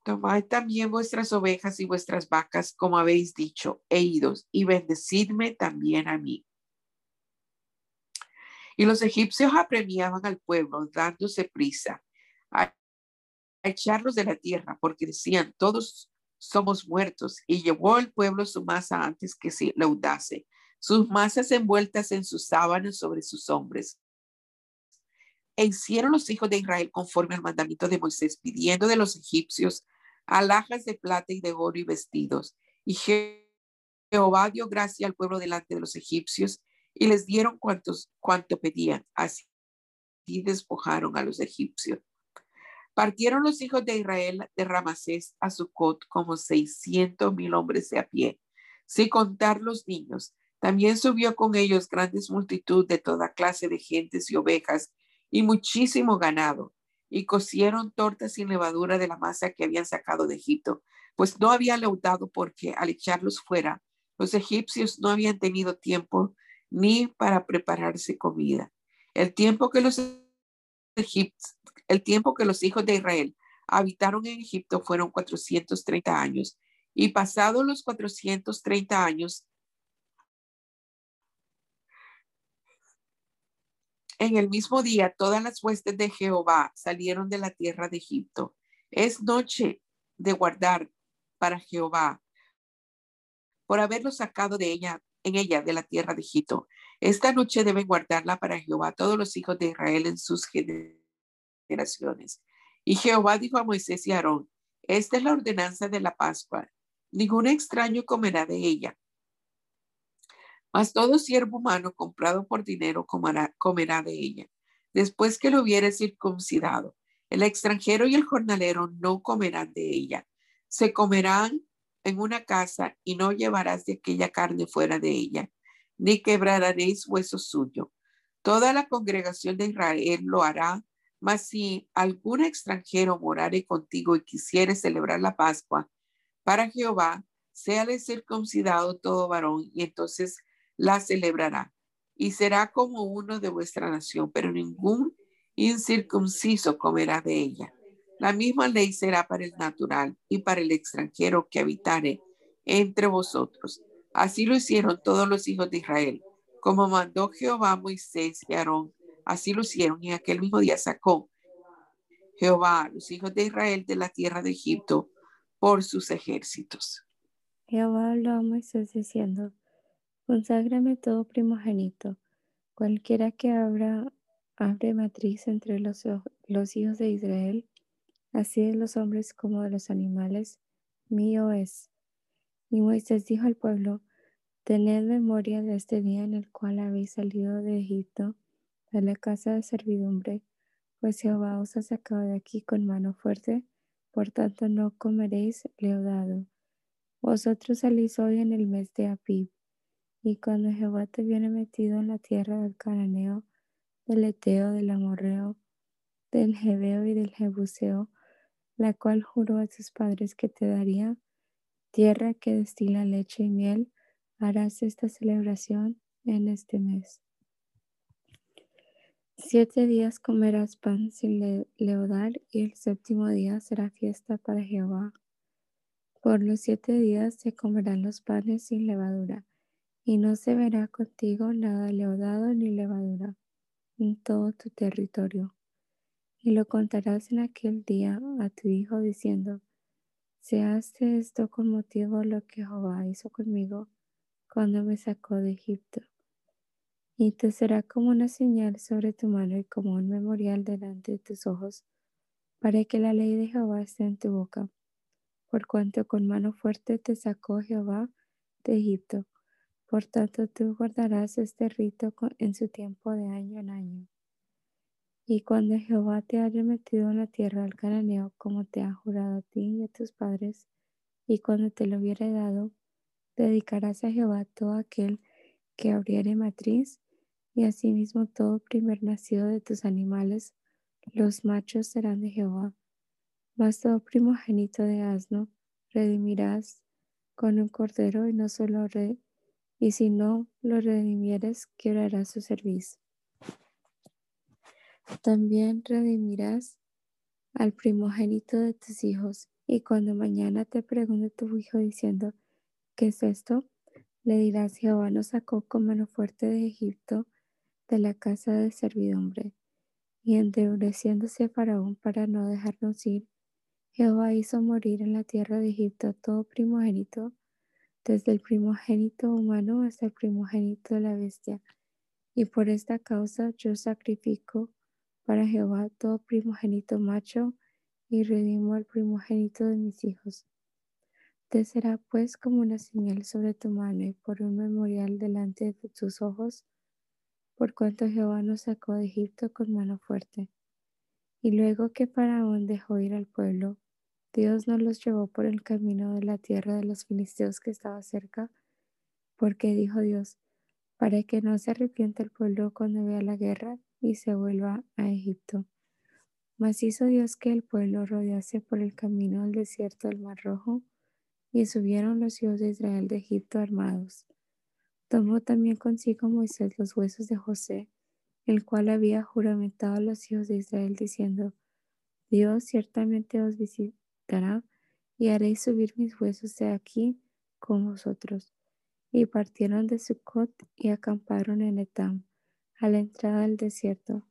Speaker 2: Tomad también vuestras ovejas y vuestras vacas, como habéis dicho, e idos, y bendecidme también a mí. Y los egipcios apremiaban al pueblo, dándose prisa a echarlos de la tierra, porque decían, todos somos muertos. Y llevó el pueblo su masa antes que se leudase, sus masas envueltas en sus sábanas sobre sus hombres. E hicieron los hijos de Israel conforme al mandamiento de Moisés, pidiendo de los egipcios alhajas de plata y de oro y vestidos. Y Jehová dio gracia al pueblo delante de los egipcios y les dieron cuanto pedían. Así despojaron a los egipcios. Partieron los hijos de Israel de Ramasés a Sucot como seiscientos mil hombres de a pie, sin contar los niños. También subió con ellos grandes multitud de toda clase de gentes y ovejas y muchísimo ganado. Y cocieron tortas sin levadura de la masa que habían sacado de Egipto, pues no había leudado porque al echarlos fuera, los egipcios no habían tenido tiempo ni para prepararse comida. El tiempo que los el tiempo que los hijos de Israel habitaron en Egipto fueron 430 años. Y pasados los 430 años, en el mismo día, todas las huestes de Jehová salieron de la tierra de Egipto. Es noche de guardar para Jehová por haberlo sacado de ella, en ella, de la tierra de Egipto. Esta noche deben guardarla para Jehová todos los hijos de Israel en sus generaciones y Jehová dijo a Moisés y a Aarón, esta es la ordenanza de la Pascua, ningún extraño comerá de ella. Mas todo siervo humano comprado por dinero comerá, de ella, después que lo hubiere circuncidado. El extranjero y el jornalero no comerán de ella. Se comerán en una casa y no llevarás de aquella carne fuera de ella, ni quebraréis hueso suyo. Toda la congregación de Israel lo hará mas si algún extranjero morare contigo y quisiere celebrar la Pascua para Jehová, séale circuncidado todo varón y entonces la celebrará. Y será como uno de vuestra nación, pero ningún incircunciso comerá de ella. La misma ley será para el natural y para el extranjero que habitare entre vosotros. Así lo hicieron todos los hijos de Israel, como mandó Jehová a Moisés y Aarón Así lo hicieron y aquel mismo día sacó Jehová los hijos de Israel de la tierra de Egipto por sus ejércitos.
Speaker 3: Jehová habló a Moisés diciendo, conságrame todo primogénito, cualquiera que abra, abre matriz entre los, los hijos de Israel, así de los hombres como de los animales, mío es. Y Moisés dijo al pueblo, tened memoria de este día en el cual habéis salido de Egipto de la casa de servidumbre, pues Jehová os ha sacado de aquí con mano fuerte, por tanto no comeréis leudado. Vosotros salís hoy en el mes de Apib, y cuando Jehová te viene metido en la tierra del Cananeo, del Eteo, del Amorreo, del Jebeo y del Jebuseo, la cual juró a tus padres que te daría, tierra que destila leche y miel, harás esta celebración en este mes. Siete días comerás pan sin leudar y el séptimo día será fiesta para Jehová. Por los siete días se comerán los panes sin levadura, y no se verá contigo nada leudado ni levadura en todo tu territorio. Y lo contarás en aquel día a tu hijo diciendo, se hace esto con motivo lo que Jehová hizo conmigo cuando me sacó de Egipto y te será como una señal sobre tu mano y como un memorial delante de tus ojos, para que la ley de Jehová esté en tu boca. Por cuanto con mano fuerte te sacó Jehová de Egipto, por tanto tú guardarás este rito en su tiempo de año en año. Y cuando Jehová te haya metido en la tierra del cananeo, como te ha jurado a ti y a tus padres, y cuando te lo hubiere dado, dedicarás a Jehová todo aquel que abriere matriz y asimismo todo primer nacido de tus animales, los machos serán de Jehová. Mas todo primogénito de asno redimirás con un cordero y no solo re, y si no lo redimieres, quebrará su servicio. También redimirás al primogénito de tus hijos, y cuando mañana te pregunte tu hijo diciendo, ¿qué es esto? Le dirás, Jehová nos sacó con mano fuerte de Egipto, de la casa de servidumbre. Y endureciéndose Faraón para no dejarnos ir, Jehová hizo morir en la tierra de Egipto todo primogénito, desde el primogénito humano hasta el primogénito de la bestia. Y por esta causa yo sacrifico para Jehová todo primogénito macho y redimo al primogénito de mis hijos. Te será pues como una señal sobre tu mano y por un memorial delante de tus ojos por cuanto Jehová nos sacó de Egipto con mano fuerte. Y luego que Faraón dejó ir al pueblo, Dios no los llevó por el camino de la tierra de los filisteos que estaba cerca, porque dijo Dios, para que no se arrepienta el pueblo cuando vea la guerra y se vuelva a Egipto. Mas hizo Dios que el pueblo rodease por el camino del desierto del Mar Rojo, y subieron los hijos de Israel de Egipto armados. Tomó también consigo Moisés los huesos de José, el cual había juramentado a los hijos de Israel, diciendo, Dios ciertamente os y haréis subir mis huesos de aquí con vosotros. Y partieron de Sucot y acamparon en Etam, a la entrada del desierto.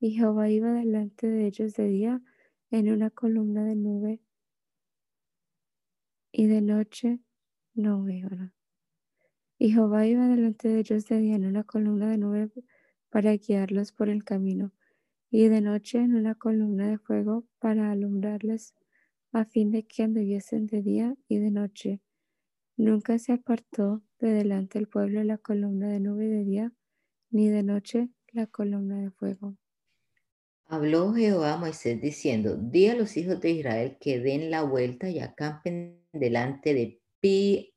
Speaker 3: Y Jehová iba delante de ellos de día en una columna de nube y de noche no ¿verdad? Y Jehová iba delante de ellos de día en una columna de nube para guiarlos por el camino, y de noche en una columna de fuego para alumbrarles, a fin de que anduviesen de día y de noche. Nunca se apartó de delante del pueblo la columna de nube de día, ni de noche la columna de fuego.
Speaker 4: Habló Jehová a Moisés diciendo, di a los hijos de Israel que den la vuelta y acampen delante de Pi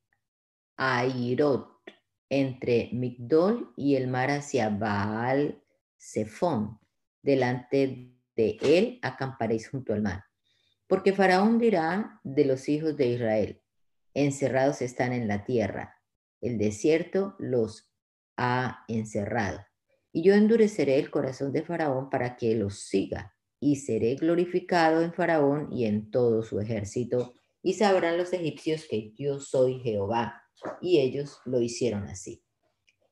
Speaker 4: Airot, entre Migdol y el mar hacia Baal Zephon. Delante de él acamparéis junto al mar. Porque Faraón dirá de los hijos de Israel, encerrados están en la tierra, el desierto los ha encerrado. Y yo endureceré el corazón de Faraón para que los siga, y seré glorificado en Faraón y en todo su ejército, y sabrán los egipcios que yo soy Jehová. Y ellos lo hicieron así.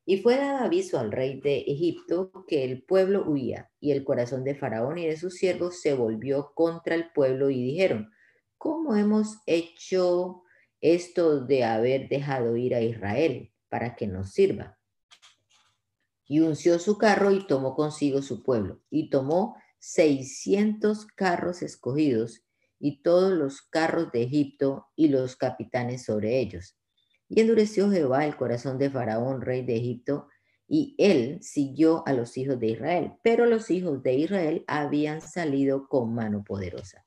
Speaker 4: Y fue dado aviso al rey de Egipto que el pueblo huía, y el corazón de Faraón y de sus siervos se volvió contra el pueblo y dijeron, ¿cómo hemos hecho esto de haber dejado ir a Israel para que nos sirva? Y unció su carro y tomó consigo su pueblo, y tomó seiscientos carros escogidos y todos los carros de Egipto y los capitanes sobre ellos. Y endureció Jehová el corazón de Faraón, rey de Egipto, y él siguió a los hijos de Israel, pero los hijos de Israel habían salido con mano poderosa.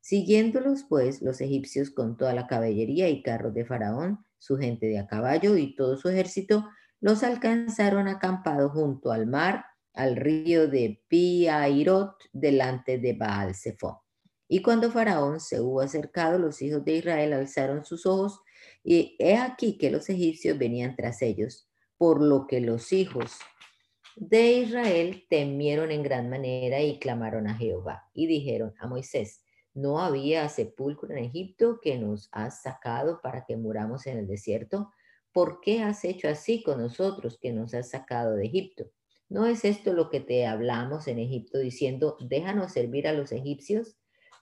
Speaker 4: Siguiéndolos pues los egipcios con toda la caballería y carros de Faraón, su gente de a caballo y todo su ejército, los alcanzaron acampados junto al mar, al río de Piairot, delante de Baal Zephon. Y cuando Faraón se hubo acercado, los hijos de Israel alzaron sus ojos y he aquí que los egipcios venían tras ellos, por lo que los hijos de Israel temieron en gran manera y clamaron a Jehová y dijeron a Moisés, ¿no había sepulcro en Egipto que nos has sacado para que muramos en el desierto? ¿Por qué has hecho así con nosotros que nos has sacado de Egipto? ¿No es esto lo que te hablamos en Egipto diciendo, déjanos servir a los egipcios?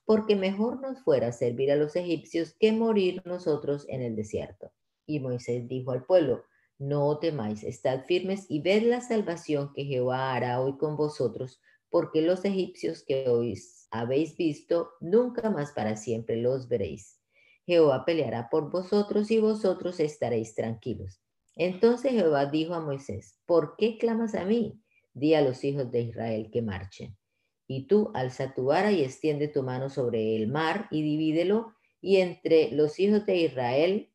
Speaker 4: Porque mejor nos fuera servir a los egipcios que morir nosotros en el desierto. Y Moisés dijo al pueblo, no temáis, estad firmes y ved la salvación que Jehová hará hoy con vosotros, porque los egipcios que hoy habéis visto, nunca más para siempre los veréis. Jehová peleará por vosotros y vosotros estaréis tranquilos. Entonces Jehová dijo a Moisés, ¿por qué clamas a mí? Di a los hijos de Israel que marchen. Y tú alza tu vara y extiende tu mano sobre el mar y divídelo, y entre los hijos de Israel,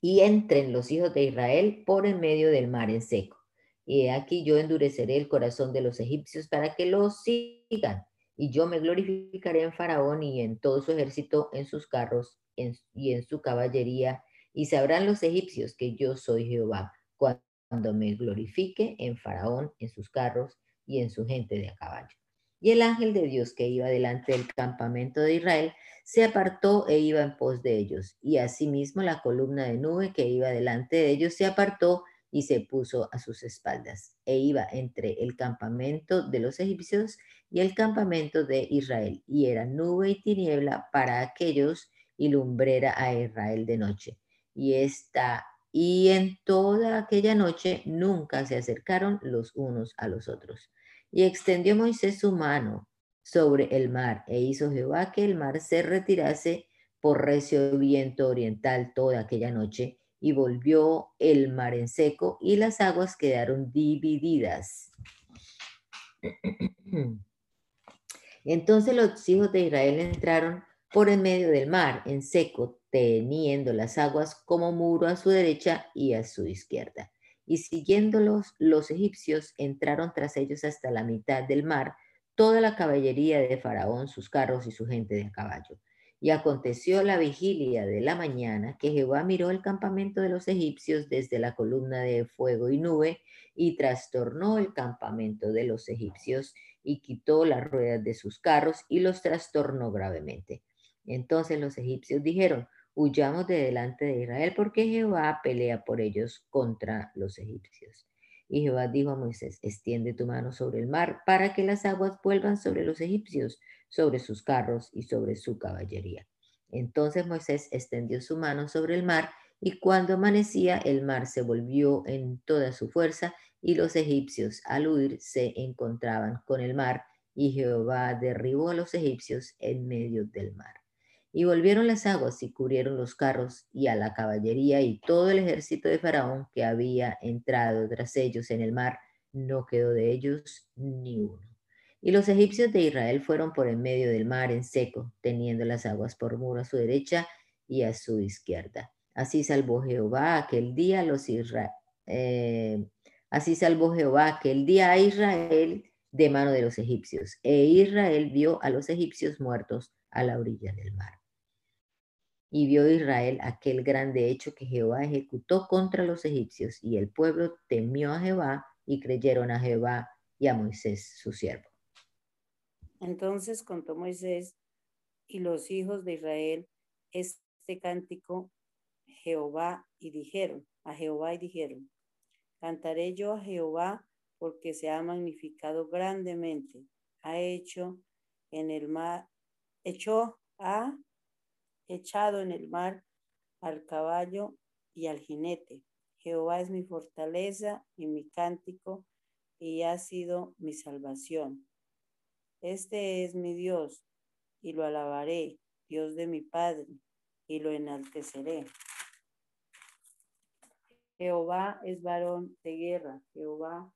Speaker 4: y entren los hijos de Israel por en medio del mar en seco. Y aquí yo endureceré el corazón de los egipcios para que los sigan. Y yo me glorificaré en Faraón y en todo su ejército, en sus carros y en su caballería. Y sabrán los egipcios que yo soy Jehová cuando me glorifique en Faraón, en sus carros y en su gente de a caballo. Y el ángel de Dios que iba delante del campamento de Israel se apartó e iba en pos de ellos. Y asimismo la columna de nube que iba delante de ellos se apartó y se puso a sus espaldas. E iba entre el campamento de los egipcios y el campamento de Israel. Y era nube y tiniebla para aquellos y lumbrera a Israel de noche. Y esta y en toda aquella noche nunca se acercaron los unos a los otros. Y extendió Moisés su mano sobre el mar e hizo Jehová que el mar se retirase por recio viento oriental toda aquella noche y volvió el mar en seco y las aguas quedaron divididas. Entonces los hijos de Israel entraron por en medio del mar, en seco, teniendo las aguas como muro a su derecha y a su izquierda. Y siguiéndolos, los egipcios entraron tras ellos hasta la mitad del mar, toda la caballería de Faraón, sus carros y su gente de caballo. Y aconteció la vigilia de la mañana que Jehová miró el campamento de los egipcios desde la columna de fuego y nube y trastornó el campamento de los egipcios y quitó las ruedas de sus carros y los trastornó gravemente. Entonces los egipcios dijeron, huyamos de delante de Israel porque Jehová pelea por ellos contra los egipcios. Y Jehová dijo a Moisés, extiende tu mano sobre el mar para que las aguas vuelvan sobre los egipcios, sobre sus carros y sobre su caballería. Entonces Moisés extendió su mano sobre el mar y cuando amanecía el mar se volvió en toda su fuerza y los egipcios al huir se encontraban con el mar y Jehová derribó a los egipcios en medio del mar. Y volvieron las aguas y cubrieron los carros y a la caballería y todo el ejército de Faraón que había entrado tras ellos en el mar, no quedó de ellos ni uno. Y los egipcios de Israel fueron por en medio del mar en seco, teniendo las aguas por muro a su derecha y a su izquierda. Así salvó Jehová aquel día los Israel. Eh, así salvó Jehová aquel día a Israel de mano de los egipcios. E Israel vio a los egipcios muertos a la orilla del mar. Y vio Israel aquel grande hecho que Jehová ejecutó contra los egipcios, y el pueblo temió a Jehová y creyeron a Jehová y a Moisés, su siervo.
Speaker 5: Entonces contó Moisés y los hijos de Israel este cántico Jehová y dijeron, a Jehová y dijeron, cantaré yo a Jehová porque se ha magnificado grandemente, ha hecho en el mar, echó, ha echado en el mar al caballo y al jinete. Jehová es mi fortaleza y mi cántico y ha sido mi salvación. Este es mi Dios y lo alabaré, Dios de mi Padre, y lo enalteceré. Jehová es varón de guerra, Jehová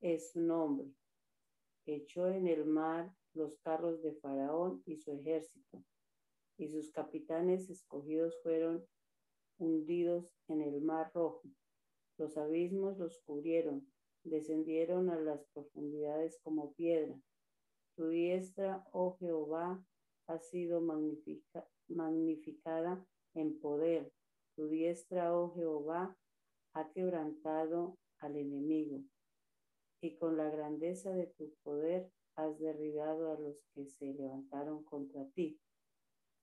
Speaker 5: es su nombre. Echó en el mar los carros de Faraón y su ejército y sus capitanes escogidos fueron hundidos en el mar rojo. Los abismos los cubrieron, descendieron a las profundidades como piedra. Tu diestra, oh Jehová, ha sido magnificada en poder. Tu diestra, oh Jehová, ha quebrantado al enemigo. Y con la grandeza de tu poder has derribado a los que se levantaron contra ti.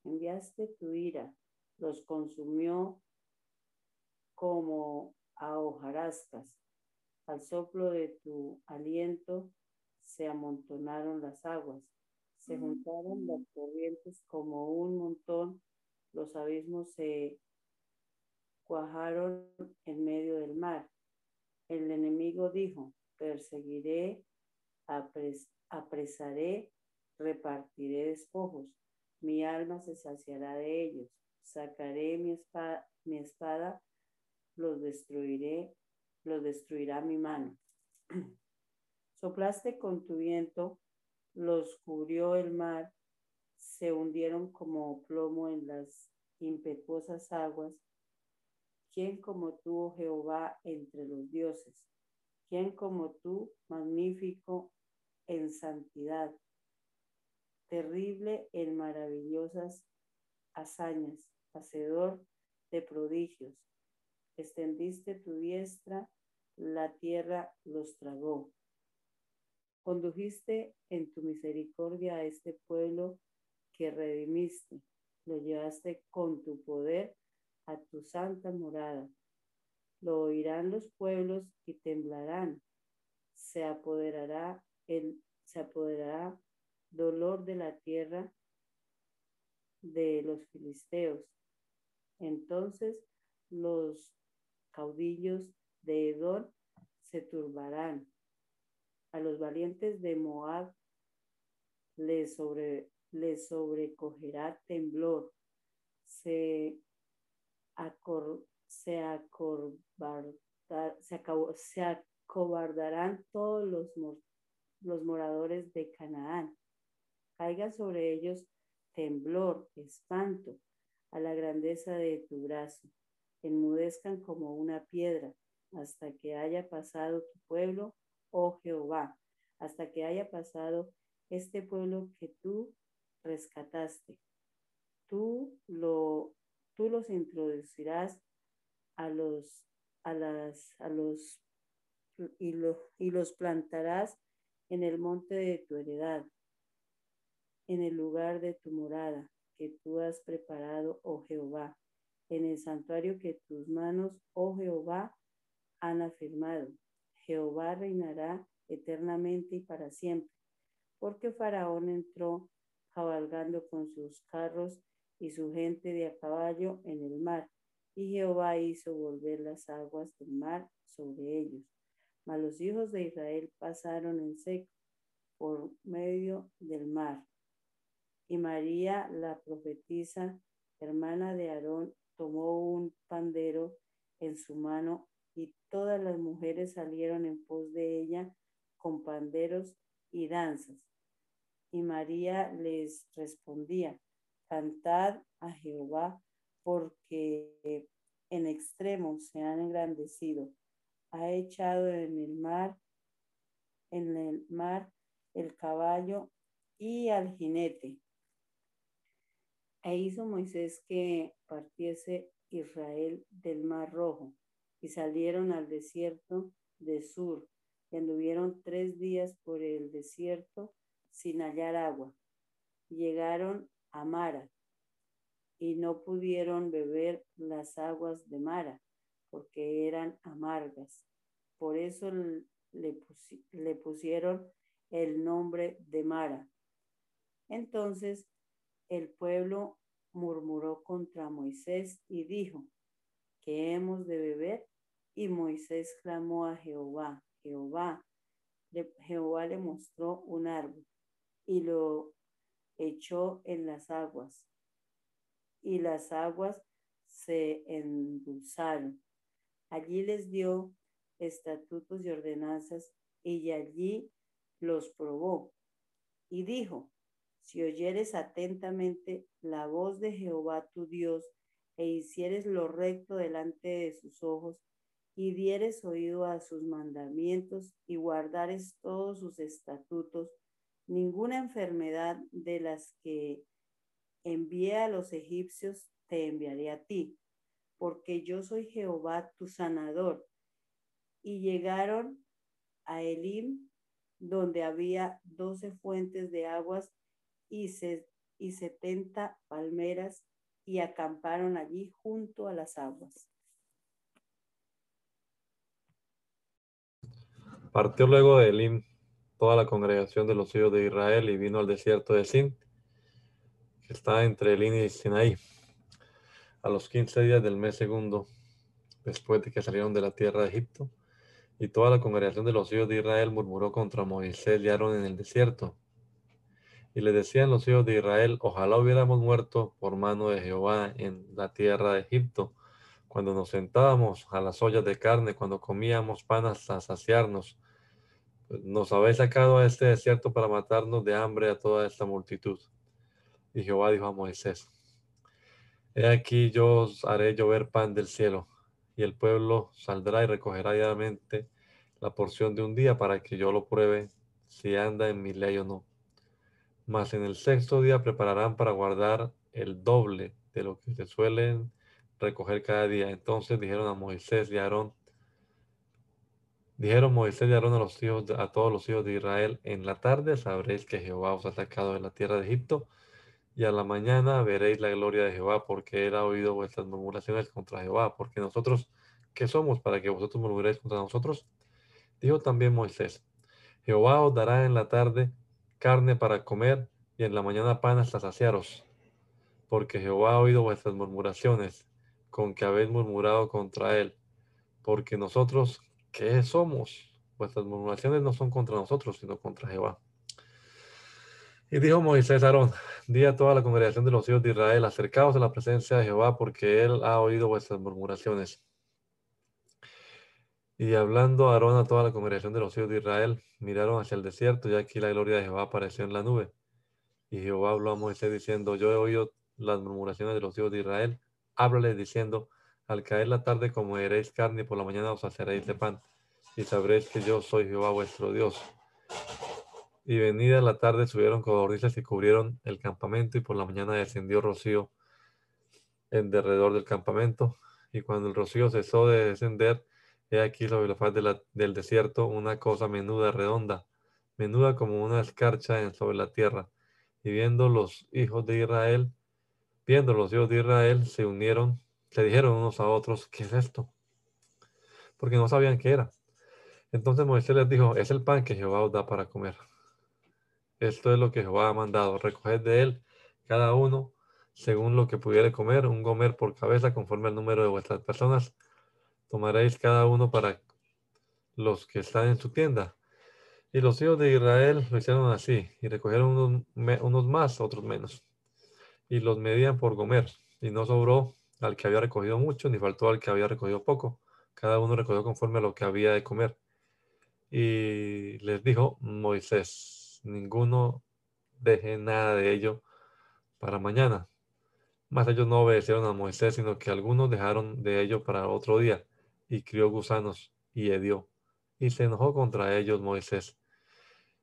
Speaker 5: Enviaste tu ira, los consumió como a hojarascas. Al soplo de tu aliento se amontonaron las aguas, se juntaron las corrientes como un montón, los abismos se cuajaron en medio del mar. El enemigo dijo, perseguiré, apresaré, repartiré despojos mi alma se saciará de ellos. Sacaré mi espada, mi espada los destruiré, los destruirá mi mano. <clears throat> Soplaste con tu viento, los cubrió el mar, se hundieron como plomo en las impetuosas aguas. ¿Quién como tú, oh Jehová, entre los dioses? ¿Quién como tú, magnífico en santidad? Terrible en maravillosas hazañas, hacedor de prodigios. Extendiste tu diestra, la tierra los tragó. Condujiste en tu misericordia a este pueblo que redimiste. Lo llevaste con tu poder a tu santa morada. Lo oirán los pueblos y temblarán. Se apoderará el, se apoderará dolor de la tierra de los filisteos. Entonces los caudillos de Edor se turbarán. A los valientes de Moab les, sobre, sobrecogerá temblor. Se, acor, se, se, acobardarán todos los, los moradores de Canaán caiga sobre ellos temblor, espanto, a la grandeza de tu brazo, enmudezcan como una piedra, hasta que haya pasado tu pueblo, oh Jehová, hasta que haya pasado este pueblo que tú rescataste. Tú, lo, tú los introducirás a los, a las, a los, y, y los plantarás en el monte de tu heredad, en el lugar de tu morada que tú has preparado, oh Jehová, en el santuario que tus manos, oh Jehová, han afirmado. Jehová reinará eternamente y para siempre, porque Faraón entró cabalgando con sus carros y su gente de a caballo en el mar, y Jehová hizo volver las aguas del mar sobre ellos. Mas los hijos de Israel pasaron en seco por medio del mar. Y María, la profetisa, hermana de Aarón, tomó un pandero en su mano y todas las mujeres salieron en pos de ella con panderos y danzas. Y María les respondía, cantad a Jehová porque en extremo se han engrandecido. Ha echado en el mar, en el mar el caballo y al jinete. E hizo Moisés que partiese Israel del mar rojo y salieron al desierto de Sur y anduvieron tres días por el desierto sin hallar agua. Llegaron a Mara y no pudieron beber las aguas de Mara porque eran amargas. Por eso le, le pusieron el nombre de Mara. Entonces el pueblo murmuró contra Moisés y dijo, ¿qué hemos de beber? Y Moisés clamó a Jehová, Jehová. Jehová le mostró un árbol y lo echó en las aguas. Y las aguas se endulzaron. Allí les dio estatutos y ordenanzas y allí los probó. Y dijo, si oyeres atentamente la voz de Jehová tu Dios e hicieres lo recto delante de sus ojos y dieres oído a sus mandamientos y guardares todos sus estatutos, ninguna enfermedad de las que envié a los egipcios te enviaré a ti, porque yo soy Jehová tu sanador. Y llegaron a Elim, donde había doce fuentes de aguas y, y setenta palmeras, y acamparon allí junto a las aguas.
Speaker 1: Partió luego de Elim toda la congregación de los hijos de Israel y vino al desierto de Sin, que está entre Elim y Sinaí, a los quince días del mes segundo, después de que salieron de la tierra de Egipto. Y toda la congregación de los hijos de Israel murmuró contra Moisés y Aarón en el desierto. Y le decían los hijos de Israel, ojalá hubiéramos muerto por mano de Jehová en la tierra de Egipto, cuando nos sentábamos a las ollas de carne, cuando comíamos pan hasta saciarnos. Pues, nos habéis sacado a este desierto para matarnos de hambre a toda esta multitud. Y Jehová dijo a Moisés, He aquí yo os haré llover pan del cielo, y el pueblo saldrá y recogerá diariamente la porción de un día para que yo lo pruebe si anda en mi ley o no. Mas en el sexto día prepararán para guardar el doble de lo que se suelen recoger cada día. Entonces dijeron a Moisés y Aarón, dijeron Moisés y Aarón a, los hijos a todos los hijos de Israel, en la tarde sabréis que Jehová os ha sacado de la tierra de Egipto, y a la mañana veréis la gloria de Jehová, porque él ha oído vuestras murmuraciones contra Jehová, porque nosotros, ¿qué somos para que vosotros murmuréis contra nosotros? Dijo también Moisés, Jehová os dará en la tarde carne para comer, y en la mañana pan hasta saciaros, porque Jehová ha oído vuestras murmuraciones, con que habéis murmurado contra él, porque nosotros, ¿qué somos? Vuestras murmuraciones no son contra nosotros, sino contra Jehová. Y dijo Moisés a Aarón, di a toda la congregación de los hijos de Israel, acercaos a la presencia de Jehová, porque él ha oído vuestras murmuraciones. Y hablando Aarón a toda la congregación de los hijos de Israel, miraron hacia el desierto, y aquí la gloria de Jehová apareció en la nube. Y Jehová habló a Moisés diciendo, yo he oído las murmuraciones de los hijos de Israel. Háblales diciendo, al caer la tarde comeréis carne y por la mañana os haceréis de pan. Y sabréis que yo soy Jehová vuestro Dios. Y venida la tarde subieron codornices y cubrieron el campamento y por la mañana descendió rocío en derredor del campamento. Y cuando el rocío cesó de descender, he aquí sobre la faz del desierto una cosa menuda, redonda, menuda como una escarcha sobre la tierra. Y viendo los hijos de Israel, viendo los hijos de Israel, se unieron, se dijeron unos a otros, ¿qué es esto? Porque no sabían qué era. Entonces Moisés les dijo, es el pan que Jehová os da para comer. Esto es lo que Jehová ha mandado. Recoged de él cada uno según lo que pudiere comer, un gomer por cabeza conforme al número de vuestras personas. Tomaréis cada uno para los que están en su tienda. Y los hijos de Israel lo hicieron así, y recogieron unos, más, otros menos. Y los medían por gomer, y no sobró al que había recogido mucho, ni faltó al que había recogido poco. Cada uno recogió conforme a lo que había de comer. Y les dijo Moisés, ninguno deje nada de ello para mañana. Mas ellos no obedecieron a Moisés, sino que algunos dejaron de ello para otro día, y crió gusanos, y hedió. Y se enojó contra ellos Moisés.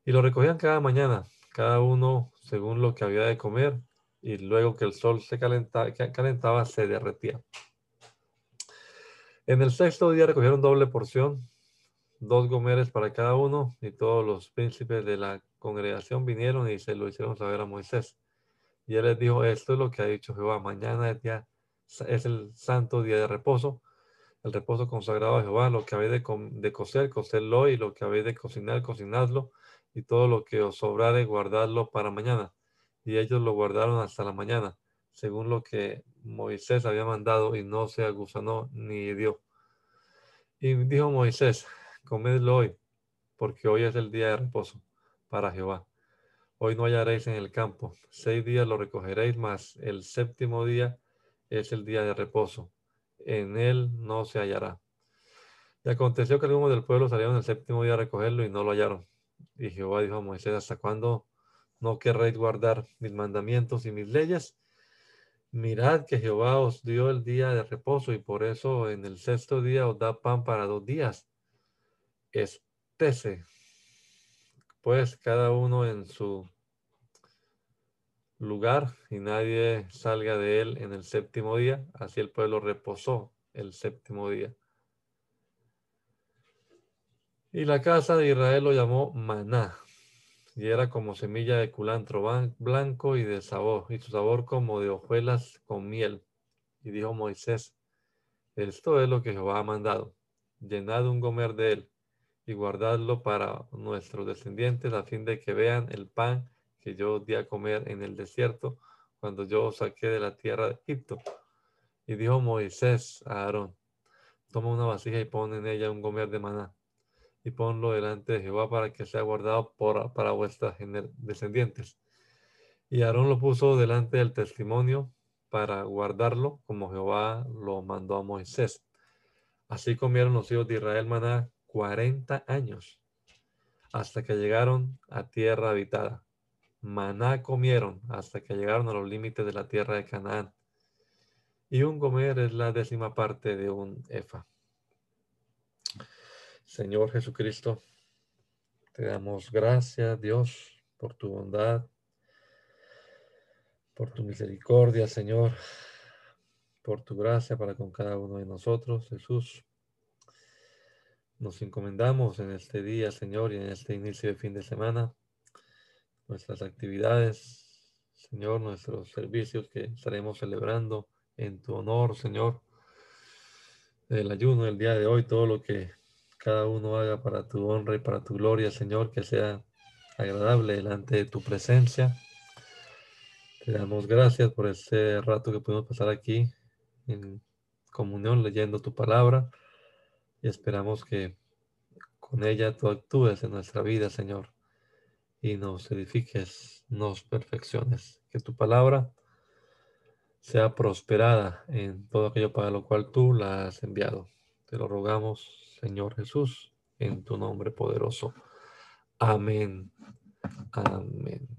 Speaker 1: Y lo recogían cada mañana, cada uno según lo que había de comer, y luego que el sol se calentaba, calentaba se derretía. En el sexto día recogieron doble porción, dos gomeres para cada uno, y todos los príncipes de la congregación vinieron y se lo hicieron saber a Moisés. Y él les dijo, esto es lo que ha dicho Jehová, mañana es, día, es el santo día de reposo, el reposo consagrado a Jehová, lo que habéis de, de coser, coserlo, y lo que habéis de cocinar, cocinadlo, y todo lo que os sobrare, guardadlo para mañana. Y ellos lo guardaron hasta la mañana, según lo que Moisés había mandado, y no se agusanó ni dio. Y dijo Moisés, comedlo hoy, porque hoy es el día de reposo para Jehová. Hoy no hallaréis en el campo, seis días lo recogeréis, mas el séptimo día es el día de reposo. En él no se hallará. Y aconteció que algunos del pueblo salieron el séptimo día a recogerlo y no lo hallaron. Y Jehová dijo a Moisés, ¿hasta cuándo no querréis guardar mis mandamientos y mis leyes? Mirad que Jehová os dio el día de reposo y por eso en el sexto día os da pan para dos días. Estese pues cada uno en su lugar y nadie salga de él en el séptimo día. Así el pueblo reposó el séptimo día. Y la casa de Israel lo llamó maná, y era como semilla de culantro blanco y de sabor, y su sabor como de hojuelas con miel. Y dijo Moisés, esto es lo que Jehová ha mandado, llenad un gomer de él y guardadlo para nuestros descendientes a fin de que vean el pan que yo di a comer en el desierto cuando yo saqué de la tierra de Egipto. Y dijo Moisés a Aarón, toma una vasija y pon en ella un gomer de maná y ponlo delante de Jehová para que sea guardado por, para vuestras descendientes. Y Aarón lo puso delante del testimonio para guardarlo como Jehová lo mandó a Moisés. Así comieron los hijos de Israel maná 40 años hasta que llegaron a tierra habitada. Maná comieron hasta que llegaron a los límites de la tierra de Canaán. Y un comer es la décima parte de un efa. Señor Jesucristo, te damos gracias, Dios, por tu bondad, por tu misericordia, Señor, por tu gracia para con cada uno de nosotros, Jesús. Nos encomendamos en este día, Señor, y en este inicio de fin de semana, nuestras actividades, Señor, nuestros servicios que estaremos celebrando en tu honor, Señor. El ayuno del día de hoy, todo lo que cada uno haga para tu honra y para tu gloria, Señor, que sea agradable delante de tu presencia. Te damos gracias por este rato que pudimos pasar aquí en comunión leyendo tu palabra y esperamos que con ella tú actúes en nuestra vida, Señor, y nos edifiques, nos perfecciones. Que tu palabra sea prosperada en todo aquello para lo cual tú la has enviado. Te lo rogamos, Señor Jesús, en tu nombre poderoso. Amén. Amén.